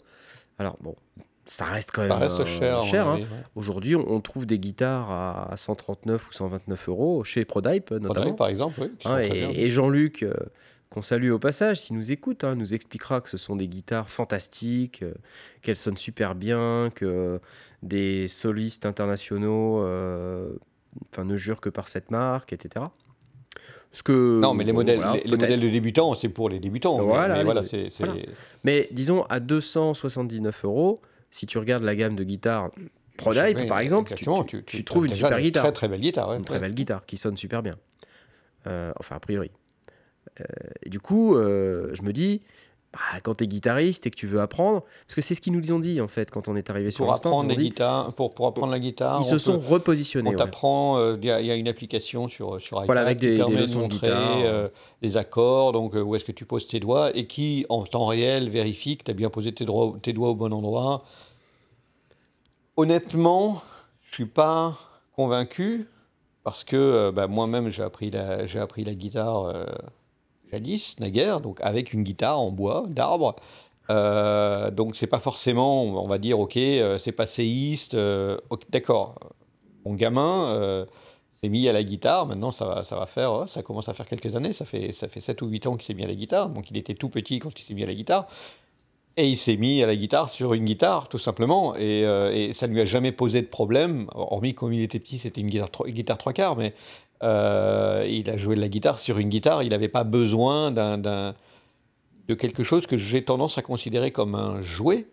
Alors bon, ça reste quand même Ça reste euh, cher. hein. Aujourd'hui, on, on trouve des guitares à 139 ou 129 euros chez Prodype notamment. Faudrait, par exemple, oui. Hein, et Jean-Luc, euh, qu'on salue au passage, s'il nous écoute, hein, nous expliquera que ce sont des guitares fantastiques, euh, qu'elles sonnent super bien, que des solistes internationaux euh, enfin, ne jurent que par cette marque, etc. Ce que, Non, mais les bon, modèles, voilà, les, les peut-être. modèles de débutants, c'est pour les débutants. mais- Voilà, mais les voilà, deux. c'est. c'est- Voilà. Mais disons, à 279 euros, si tu regardes la gamme de guitares Prodype, Oui, par exemple, tu, exactement, tu- tu tu trouves une super guitare. Très très belle guitare. ouais, une très ouais. belle guitare qui sonne super bien. Euh, enfin, a priori. Euh, et du coup, euh, je me dis, bah, quand tu es guitariste et que tu veux apprendre, parce que c'est ce qu'ils nous ont dit en fait quand on est arrivé sur guitares, pour, pour apprendre la guitare, ils se peut- sont repositionnés. on ouais. t'apprend, euh, il y, a- il y a une application sur, sur iPad Voilà, avec qui des- des permet leçons de guitare. euh, les accords, donc euh, où est-ce que tu poses tes doigts, et qui, en temps réel, vérifie que tu as bien posé tes, droits- tes doigts au bon endroit. Honnêtement, je suis pas convaincu, parce que bah, moi-même, j'ai appris la, j'ai appris la guitare jadis, naguère, donc avec une guitare en bois, d'arbre. Euh, donc c'est pas forcément, on va dire, ok, euh, c'est passéiste, euh, d'accord. Mon gamin euh, s'est mis à la guitare, maintenant ça va, ça va faire, oh, ça commence à faire quelques années, ça fait, ça fait 7 ou 8 ans qu'il s'est mis à la guitare, donc il était tout petit quand il s'est mis à la guitare, et il s'est mis à la guitare sur une guitare, tout simplement, et, euh, ça ne lui a jamais posé de problème, hormis comme il était petit, c'était une guitare, trois- guitare trois quarts, mais euh, il a joué de la guitare sur une guitare, il n'avait pas besoin d'un, d'un- de quelque chose que j'ai tendance à considérer comme un jouet.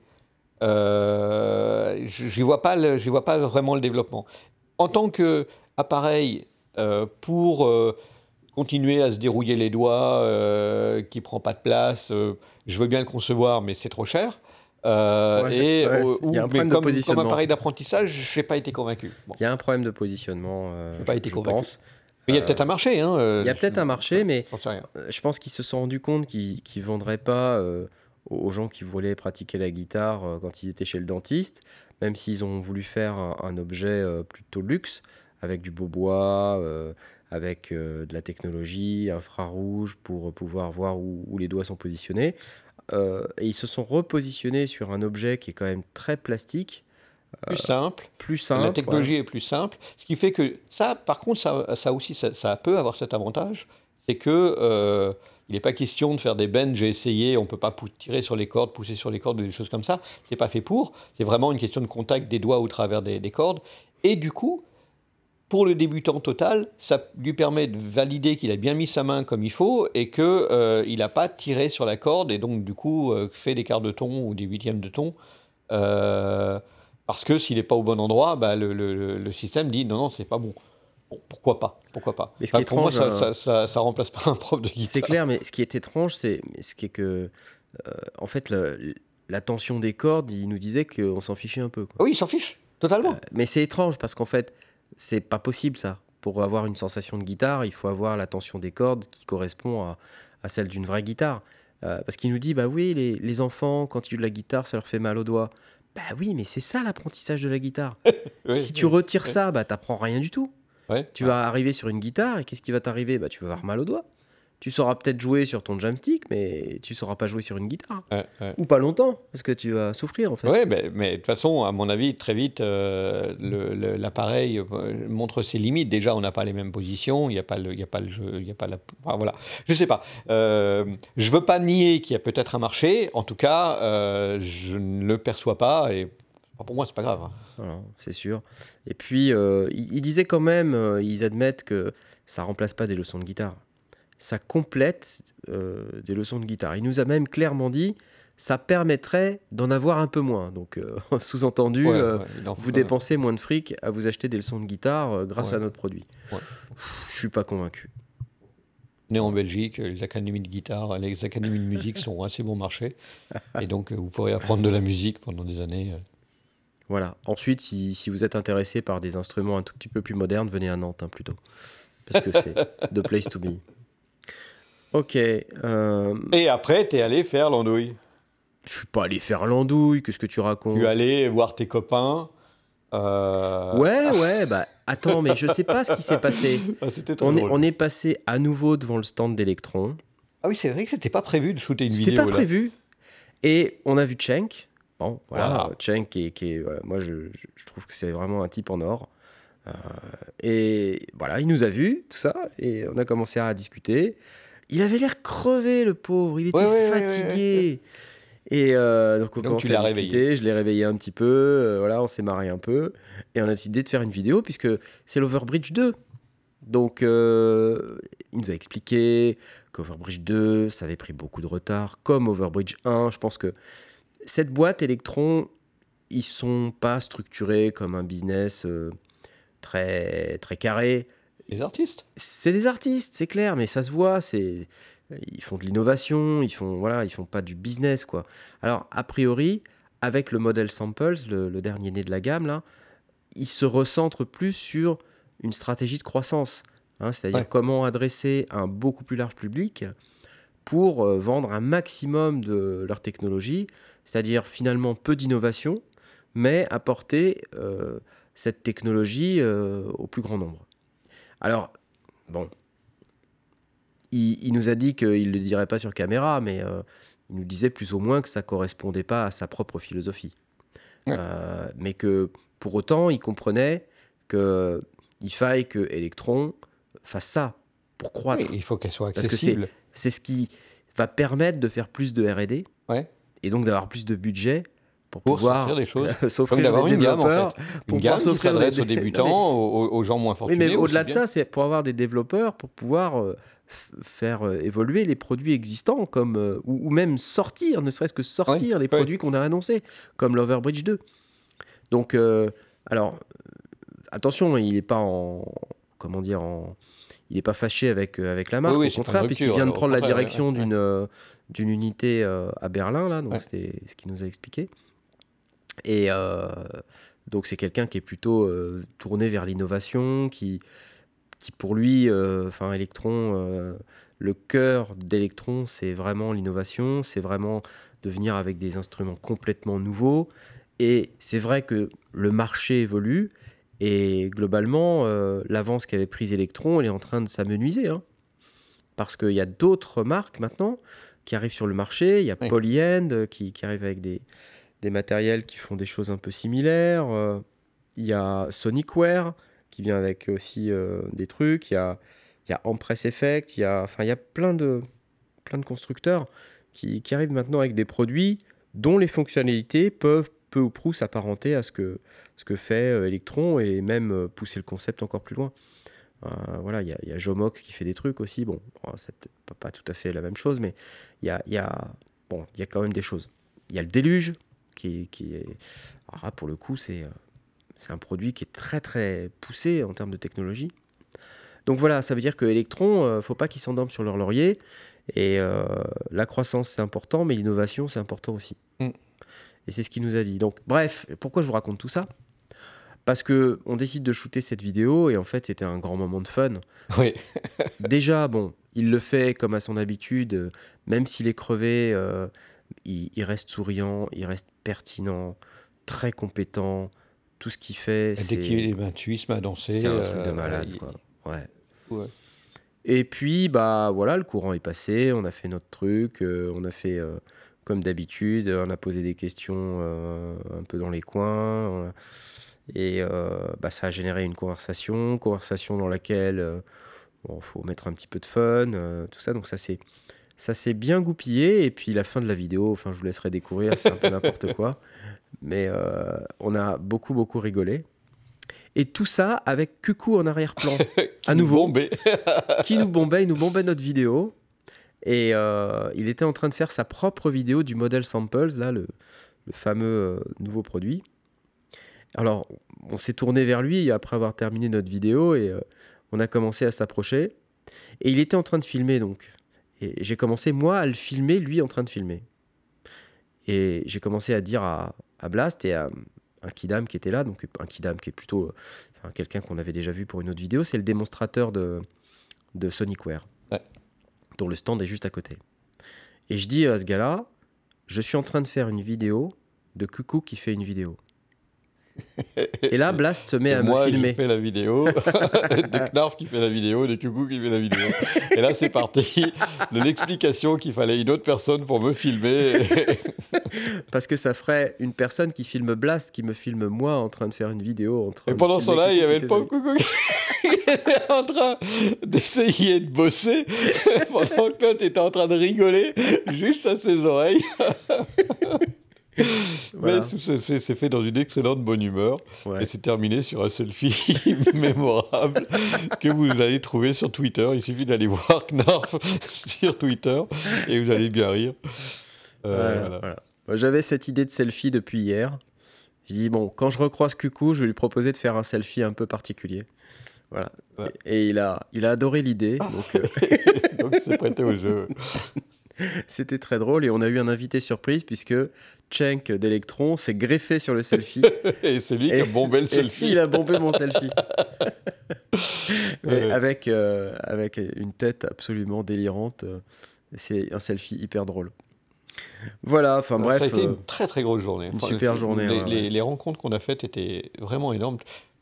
Euh, je n'y vois, pas le- j'y vois pas vraiment le développement. En tant qu'appareil euh, pour euh, continuer à se dérouiller les doigts, qui prend pas de place, je veux bien le concevoir, mais c'est trop cher. Euh, Ouais, et ouais, c'est- il y a un ou- problème mais de comme, appareil d'apprentissage, je n'ai pas été convaincu. Bon. Il y a un problème de positionnement, euh, J'ai pas je, été je convaincu. pense. Mais il y a Euh, peut-être un marché. Hein, euh, Il y a peut-être un marché, mais. Euh, Je pense qu'ils se sont rendus compte qu'ils ne vendraient pas euh, aux gens qui voulaient pratiquer la guitare euh, quand ils étaient chez le dentiste, même s'ils ont voulu faire un, un objet euh, plutôt luxe, avec du beau bois, euh, avec euh, de la technologie infrarouge pour pouvoir voir où, où les doigts sont positionnés. Euh, et ils se sont repositionnés sur un objet qui est quand même très plastique, Plus simple. plus simple. la technologie est plus simple. Ce qui fait que ça, par contre, ça, ça aussi, ça, ça peut avoir cet avantage, c'est que euh, il n'est pas question de faire des bends. J'ai essayé, on peut pas tirer sur les cordes, pousser sur les cordes, des choses comme ça. C'est pas fait pour. C'est vraiment une question de contact des doigts au travers des, des cordes. Et du coup, pour le débutant total, ça lui permet de valider qu'il a bien mis sa main comme il faut et que euh, il n'a pas tiré sur la corde et donc du coup euh, fait des quarts de ton ou des huitièmes de ton. Euh, parce que s'il n'est pas au bon endroit, bah, le, le- le- le système dit non, non, c'est pas bon. Bon, pourquoi pas Pourquoi pas Mais ce qui est pour moi, ça, étrange, ça, ça, ça remplace pas un prof de guitare. C'est clair, mais ce qui est étrange, c'est ce qui est que, euh, en fait, la tension des cordes, il nous disait qu'on s'en fichait un peu. quoi. Oui, il s'en fiche, totalement. Mais c'est étrange parce qu'en fait, c'est pas possible ça. Pour avoir une sensation de guitare, il faut avoir la tension des cordes qui correspond à, à celle d'une vraie guitare. Euh, parce qu'il nous dit, bah oui, les, les enfants, quand ils jouent de la guitare, ça leur fait mal aux doigts. Bah oui, mais c'est ça l'apprentissage de la guitare. [laughs] Oui, si tu oui. retires oui. ça, bah t'apprends rien du tout. Tu vas arriver sur une guitare et qu'est-ce qui va t'arriver? Bah tu vas avoir mal aux doigts. Tu sauras peut-être jouer sur ton jamstick, mais tu sauras pas jouer sur une guitare. Ouais, ouais. Ou pas longtemps, parce que tu vas souffrir en fait. Ouais, mais, mais de toute façon, à mon avis, très vite, euh, l'appareil euh, montre ses limites. Déjà, on n'a pas les mêmes positions, il n'y a pas le, il a pas le jeu, il a pas la. voilà, je sais pas. Euh, je veux pas nier qu'il y a peut-être un marché. En tout cas, euh, je ne le perçois pas et pour moi, c'est pas grave. Voilà, c'est sûr. Et puis, ils disaient quand même, ils admettent que ça remplace pas des leçons de guitare. Ça complète euh, des leçons de guitare. Il nous a même clairement dit, ça permettrait d'en avoir un peu moins. Donc, euh, [laughs] sous-entendu, Ouais, euh, ouais, vous dépensez moins de fric à vous acheter des leçons de guitare grâce Ouais. à notre produit. Je suis pas convaincu. Né en Belgique, les académies de guitare, les académies de musique sont assez bon marché. Et donc, vous pourrez apprendre de la musique pendant des années. Voilà. Ensuite, si, si vous êtes intéressé par des instruments un tout petit peu plus modernes, venez à Nantes hein, plutôt. Parce que c'est the place to be. Ok. euh, Et après, tu es allé faire l'andouille. je suis pas allé faire l'andouille, qu'est-ce que tu racontes? Tu es allé voir tes copains. euh, Ouais, [laughs] ouais, bah attends, mais je sais pas ce qui s'est passé. ah, C'était On est, drôle. on est passé à nouveau devant le stand d'Electron. Ah oui, c'est vrai que c'était pas prévu de shooter une C'était vidéo. pas là. prévu. Et on a vu Cenk. Bon, voilà, Voilà. Cenk qui est, qui voilà, moi je trouve que c'est vraiment un type en or. Euh, et voilà, il nous a vus, tout ça, et on a commencé à discuter. Il avait l'air crevé, le pauvre, il était Ouais, ouais, ouais, fatigué. Et euh, donc on Donc, à discuter, je l'ai réveillé un petit peu, euh, voilà, on s'est marré un peu, et on a décidé de faire une vidéo puisque c'est l'Overbridge 2. Donc euh, il nous a expliqué qu'Overbridge 2, ça avait pris beaucoup de retard, comme Overbridge 1. Je pense que cette boîte Electron, ils sont pas structurés comme un business très très carré. Artistes. C'est des artistes, c'est clair, mais ça se voit. C'est ils font de l'innovation, ils font voilà, ils font pas du business quoi. Alors a priori, avec le modèle Samples, le, dernier né de la gamme là, ils se recentrent plus sur une stratégie de croissance, hein, c'est-à-dire comment adresser un beaucoup plus large public pour euh, vendre un maximum de leur technologie, c'est-à-dire finalement peu d'innovation, mais apporter euh, cette technologie euh, au plus grand nombre. Alors, bon, il, nous a dit qu'il ne le dirait pas sur caméra, mais il nous disait plus ou moins que ça ne correspondait pas à sa propre philosophie. mais que pour autant, il comprenait qu'il faille que Electron fasse ça pour croître. il faut qu'elle soit accessible. Parce que c'est ce qui va permettre de faire plus de R&D et donc d'avoir plus de budget pour, pouvoir s'offrir des, [laughs] des développeurs, une gamme qui s'adresse aux [laughs] débutants, [laughs] aux, gens moins fortunés. Oui, mais au-delà de ça, c'est pour avoir des développeurs pour pouvoir euh, faire euh, évoluer les produits existants, comme euh, ou, même sortir, ne serait-ce que sortir les produits qu'on a annoncés, comme l'Overbridge 2. Donc, alors attention, il n'est pas en comment dire en il n'est pas fâché avec, avec la marque, au contraire, puisqu'il vient de prendre la direction d'une euh, d'une unité euh, à Berlin, là, donc c'était ce qu'il nous a expliqué. Et donc c'est quelqu'un qui est plutôt tourné vers l'innovation, qui, qui pour lui, enfin Electron, le cœur d'Electron, c'est vraiment l'innovation, c'est vraiment de venir avec des instruments complètement nouveaux. Et c'est vrai que le marché évolue, et globalement, euh, l'avance qu'avait prise Electron, elle est en train de s'amenuiser. Hein. parce qu'il y a d'autres marques maintenant qui arrivent sur le marché. Il y a oui. Polyend euh, qui, qui, arrive avec des, des, matériels qui font des choses un peu similaires. Euh, il y a Sonicware qui vient avec aussi des trucs. Il y a, il y a Empress Effect. Il y a, enfin, il y a plein de, plein de constructeurs qui, arrivent maintenant avec des produits dont les fonctionnalités peuvent peu ou prou s'apparenter à ce que, ce que fait euh, Electron et même euh, pousser le concept encore plus loin. Euh, voilà, il y, a Jomox qui fait des trucs aussi. Bon, c'est pas, pas tout à fait la même chose, mais il y a, y, a, bon, y a quand même des choses. Il y a le déluge qui, qui est. Pour le coup, c'est un produit qui est très très poussé en termes de technologie. Donc voilà, ça veut dire que Electron, ne faut pas qu'ils s'endorment sur leur laurier. Et la croissance, c'est important, mais l'innovation, c'est important aussi. Mm. Et c'est ce qu'il nous a dit. Donc, bref, pourquoi je vous raconte tout ça? Parce que on décide de shooter cette vidéo et en fait, c'était un grand moment de fun. Oui. [laughs] Déjà, bon, il le fait comme à son habitude, même s'il est crevé, euh, il, reste souriant, il reste pertinent, très compétent. Tout ce qu'il fait, c'est. Dès qu'il y a les 28 à danser. C'est un truc de euh, malade, quoi. Ouais. ouais. Et puis, bah voilà, le courant est passé, on a fait notre truc, euh, on a fait comme d'habitude, on a posé des questions euh, un peu dans les coins. Et euh, bah, ça a généré une conversation, conversation dans laquelle il euh, faut mettre un petit peu de fun, tout ça. Donc ça c'est ça s'est bien goupillé. Et puis la fin de la vidéo, enfin je vous laisserai découvrir, c'est un peu n'importe quoi. Mais on a beaucoup beaucoup rigolé. Et tout ça avec Cucou en arrière-plan, [laughs] à nouveau, [laughs] qui nous bombait, il nous bombait notre vidéo. Et euh, il était en train de faire sa propre vidéo du modèle Samples, là, le, fameux euh, nouveau produit. Alors, on s'est tourné vers lui après avoir terminé notre vidéo et euh, on a commencé à s'approcher. Et il était en train de filmer, donc. Et j'ai commencé, moi, à le filmer, lui en train de filmer. Et j'ai commencé à dire à, Blast et à un Kidam qui était là, donc un Kidam qui est plutôt quelqu'un qu'on avait déjà vu pour une autre vidéo, c'est le démonstrateur de, de Sonicware dont le stand est juste à côté. Et je dis à ce gars-là, je suis en train de faire une vidéo de Coucou qui fait une vidéo. Et là, Blast se met à me filmer. Moi, je fais la vidéo, [laughs] de Knarf qui fait la vidéo, de Coucou qui fait la vidéo. Et là, c'est parti de l'explication qu'il fallait une autre personne pour me filmer. [laughs] Parce que ça ferait une personne qui filme Blast qui me filme moi en train de faire une vidéo. En train Et pendant ce temps-là, il y avait le pauvre Coucou qui [laughs] était en train d'essayer de bosser pendant que l'autre était en train de rigoler juste à ses oreilles. [laughs] Mais c'est fait dans une excellente bonne humeur. Et c'est terminé sur un selfie [laughs] mémorable que vous allez trouver sur Twitter. Il suffit d'aller voir [laughs] Knarf sur Twitter et vous allez bien rire. Euh, J'avais cette idée de selfie depuis hier. Je dis, bon, quand je recroise Cucou, je vais lui proposer de faire un selfie un peu particulier. Voilà. Ouais. Et il a, il a adoré l'idée. Donc, euh, Donc c'est prêté au jeu. C'était très drôle. Et on a eu un invité surprise puisque Cenk d'Electron s'est greffé sur le selfie. [laughs] Et c'est lui qui a bombé le selfie. Il a bombé mon selfie. [laughs] [laughs] Mais Ouais. avec, euh, avec une tête absolument délirante. euh, C'est un selfie hyper drôle. Voilà, enfin bref. ça a été euh, une très très grosse journée. une super journée, Les, ouais, les- ouais. les rencontres qu'on a faites étaient vraiment énormes.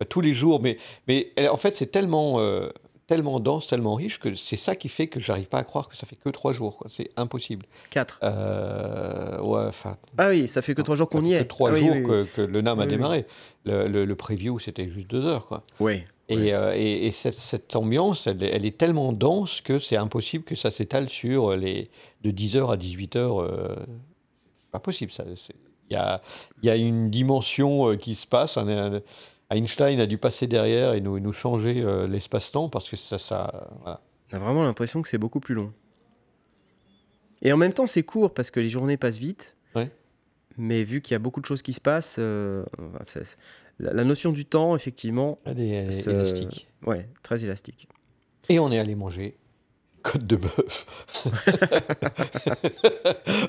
Tous les jours, mais, mais euh, en fait c'est tellement, euh, tellement dense, tellement riche que c'est ça qui fait que j'arrive pas à croire que ça fait que trois jours. quoi. C'est impossible. quatre. Euh, ouais, enfin, Ah oui, ça fait que trois jours qu'on y est. trois Ah oui, jours oui, oui. que, que le NAM a démarré. Le, le- le preview c'était juste deux heures. Quoi. Oui. Et, euh, et- et cette, cette ambiance, elle, est- elle est tellement dense que c'est impossible que ça s'étale sur les de 10h à 18h. Euh, c'est pas possible. ça. Il y a, il y a une dimension euh, qui se passe. Un- un- Einstein a dû passer derrière et nous, nous changer euh, l'espace-temps parce que ça, ça voilà. On a vraiment l'impression que c'est beaucoup plus long. Et en même temps, c'est court parce que les journées passent vite. Ouais. Mais vu qu'il y a beaucoup de choses qui se passent, euh, la, la notion du temps, effectivement, Elle est, elle est c'est- élastique. ouais, très élastique. Et on est allé manger côte de bœuf. [laughs]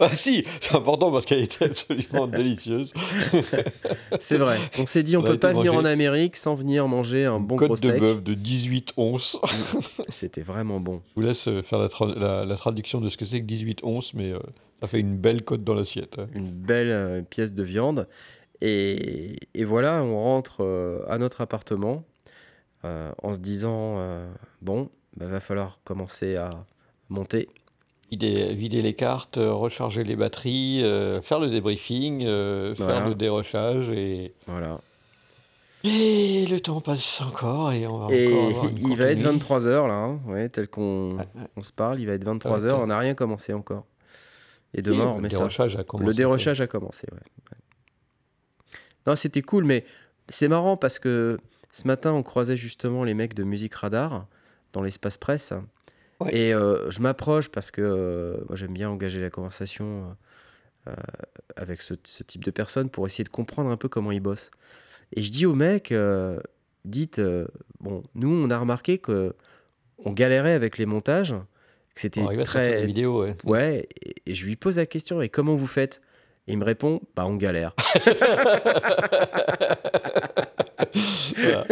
ah si, c'est important parce qu'elle était absolument [laughs] délicieuse. C'est vrai. On s'est dit, on a peut pas venir en Amérique sans venir manger un bon gros côte de bœuf de 18 onces. [laughs] C'était vraiment bon. Je vous laisse euh, faire la, tra- la- la traduction de ce que c'est que 18 onces, mais euh, ça fait une belle côte dans l'assiette. hein. Une belle euh, pièce de viande. Et, et voilà, on rentre euh, à notre appartement en se disant, bon, bah, va falloir commencer à monter. Vider, vider les cartes, euh, recharger les batteries, euh, faire le débriefing, euh, Voilà. faire le dérochage et... Voilà. Et le temps passe encore et on va Et encore avoir une il va être nuit. 23h là, hein, ouais, tel qu'on on se parle, il va être va 23h, être- on n'a rien commencé encore. Et Et demain, on le remet ça. dérochage a commencé. Le dérochage a commencé, ouais. ouais. Non, c'était cool, mais c'est marrant parce que ce matin, on croisait justement les mecs de Musique Radar dans l'espace presse. Ouais. Et euh, je m'approche parce que euh, moi, j'aime bien engager la conversation euh, avec ce, ce type de personnes pour essayer de comprendre un peu comment ils bossent. Et je dis aux mecs, euh, dites, euh, bon, nous, on a remarqué que on galérait avec les montages, que c'était très, des vidéos, ouais. Ouais, et, et je lui pose la question, et comment vous faites? Et il me répond, bah on galère. [laughs] [laughs] Voilà.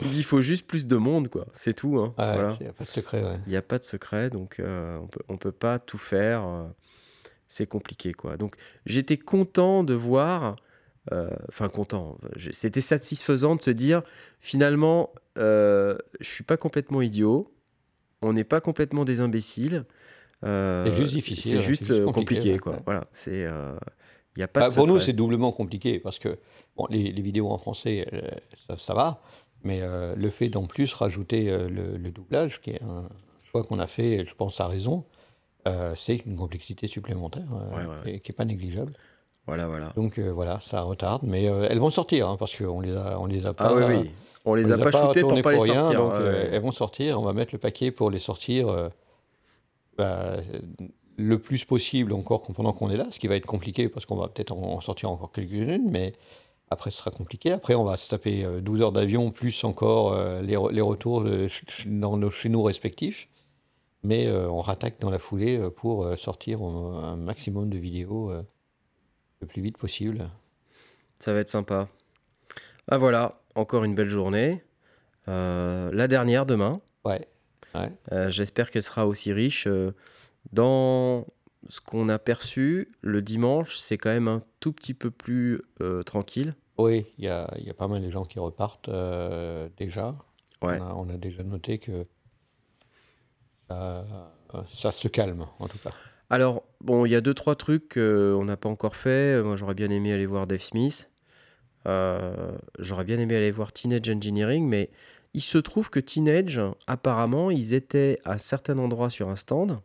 Il dit, il faut juste plus de monde, quoi. C'est tout. Hein. Voilà. Il n'y a pas de secret, ouais. Il n'y a pas de secret, donc euh, on peut, on peut pas tout faire. euh, c'est compliqué, quoi. Donc j'étais content de voir, euh, enfin content, c'était satisfaisant de se dire, finalement, je suis pas complètement idiot, on n'est pas complètement des imbéciles. C'est juste difficile, C'est juste, compliqué, compliqué, ouais, quoi. Voilà, c'est, a pas Bah, de pour nous, c'est doublement compliqué parce que bon, les, les vidéos en français, euh, ça, ça va, mais euh, le fait d'en plus rajouter euh, le, le doublage, qui est un choix qu'on a fait, je pense à raison, euh, c'est une complexité supplémentaire euh, Ouais, ouais, ouais. et qui n'est pas négligeable. Voilà, voilà. Donc euh, voilà, ça retarde, mais euh, elles vont sortir hein, parce qu'on les a, on les a pas. Ah oui, oui. On les on a pas shootées pour pas les rien, sortir. donc hein, euh, ouais. elles vont sortir. On va mettre le paquet pour les sortir euh, bah, le plus possible encore pendant qu'on est là, ce qui va être compliqué parce qu'on va peut-être en, sortir encore quelques-unes, mais après ce sera compliqué. Après, on va se taper euh, 12 heures d'avion plus encore euh, les, re- les retours dans nos, chez nous respectifs. Mais euh, on rattaque dans la foulée euh, pour euh, sortir euh, un maximum de vidéos euh, le plus vite possible. Ça va être sympa. Ah voilà, encore une belle journée. Euh, la dernière demain. Ouais. ouais. Euh, J'espère qu'elle sera aussi riche. Euh, dans ce qu'on a perçu, le dimanche, c'est quand même un tout petit peu plus euh, tranquille. Oui, il y a, il y a pas mal de gens qui repartent euh, déjà. Ouais. On, a, on a déjà noté que ça, ça se calme, en tout cas. Alors, bon, il y a deux, trois trucs qu'on n'a pas encore fait. Moi, j'aurais bien aimé aller voir Dave Smith. Euh, j'aurais bien aimé aller voir Teenage Engineering, mais il se trouve que Teenage, apparemment, ils étaient à certains endroits sur un stand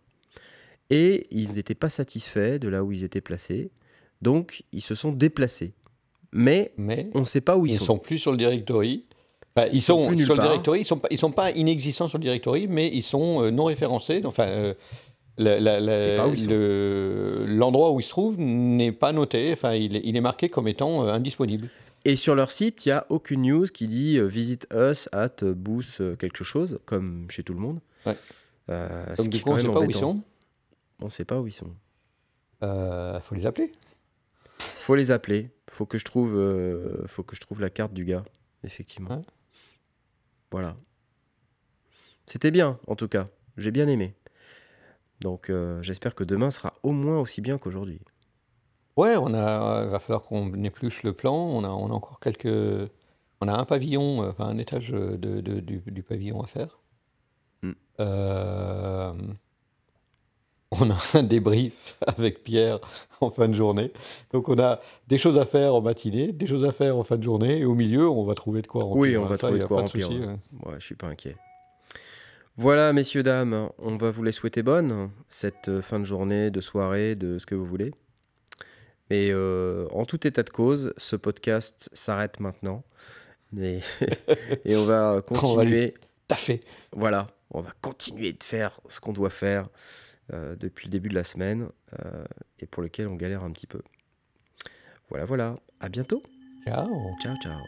et ils n'étaient pas satisfaits de là où ils étaient placés. Donc, ils se sont déplacés. Mais Mais on ne sait pas où ils, ils sont. sont plus sur le directory. Enfin, ils, sont sont, plus sur le directory, ils sont ils sont pas inexistants sur le directory, mais ils sont euh, non référencés. Enfin, euh, sont. le- l'endroit où ils se trouvent n'est pas noté. Enfin, il est, il est marqué comme étant euh, indisponible. Et sur leur site, il n'y a aucune news qui dit euh, Visit us at euh, quelque chose, comme chez tout le monde. Ouais. Donc du coup, on quand sait pas où ils sont. On sait pas où ils sont. Euh, faut les appeler. Faut les appeler. Faut que je trouve, euh, faut que je trouve la carte du gars, effectivement. Ouais. Voilà. C'était bien, en tout cas. J'ai bien aimé. Donc, euh, j'espère que demain sera au moins aussi bien qu'aujourd'hui. Ouais, on a, il va falloir qu'on épluche le plan. On a, on a encore quelques, on a un pavillon, euh, enfin un étage de, de- du, du pavillon à faire. Mm. Euh, on a un débrief avec Pierre en fin de journée. Donc on a des choses à faire en matinée, des choses à faire en fin de journée, et au milieu, on va trouver de quoi remplir. Oui, on va Ça, trouver de quoi remplir. ouais. hein. Ouais, je suis pas inquiet. Voilà, messieurs, dames, on va vous les souhaiter bonne, cette euh, fin de journée, de soirée, de ce que vous voulez. Mais euh, en tout état de cause, ce podcast s'arrête maintenant. Et, [laughs] et on va [laughs] continuer. Tout à fait. Voilà, on va continuer de faire ce qu'on doit faire euh, depuis le début de la semaine euh, et pour lequel on galère un petit peu. Voilà, voilà. À bientôt. Ciao. Ciao, ciao.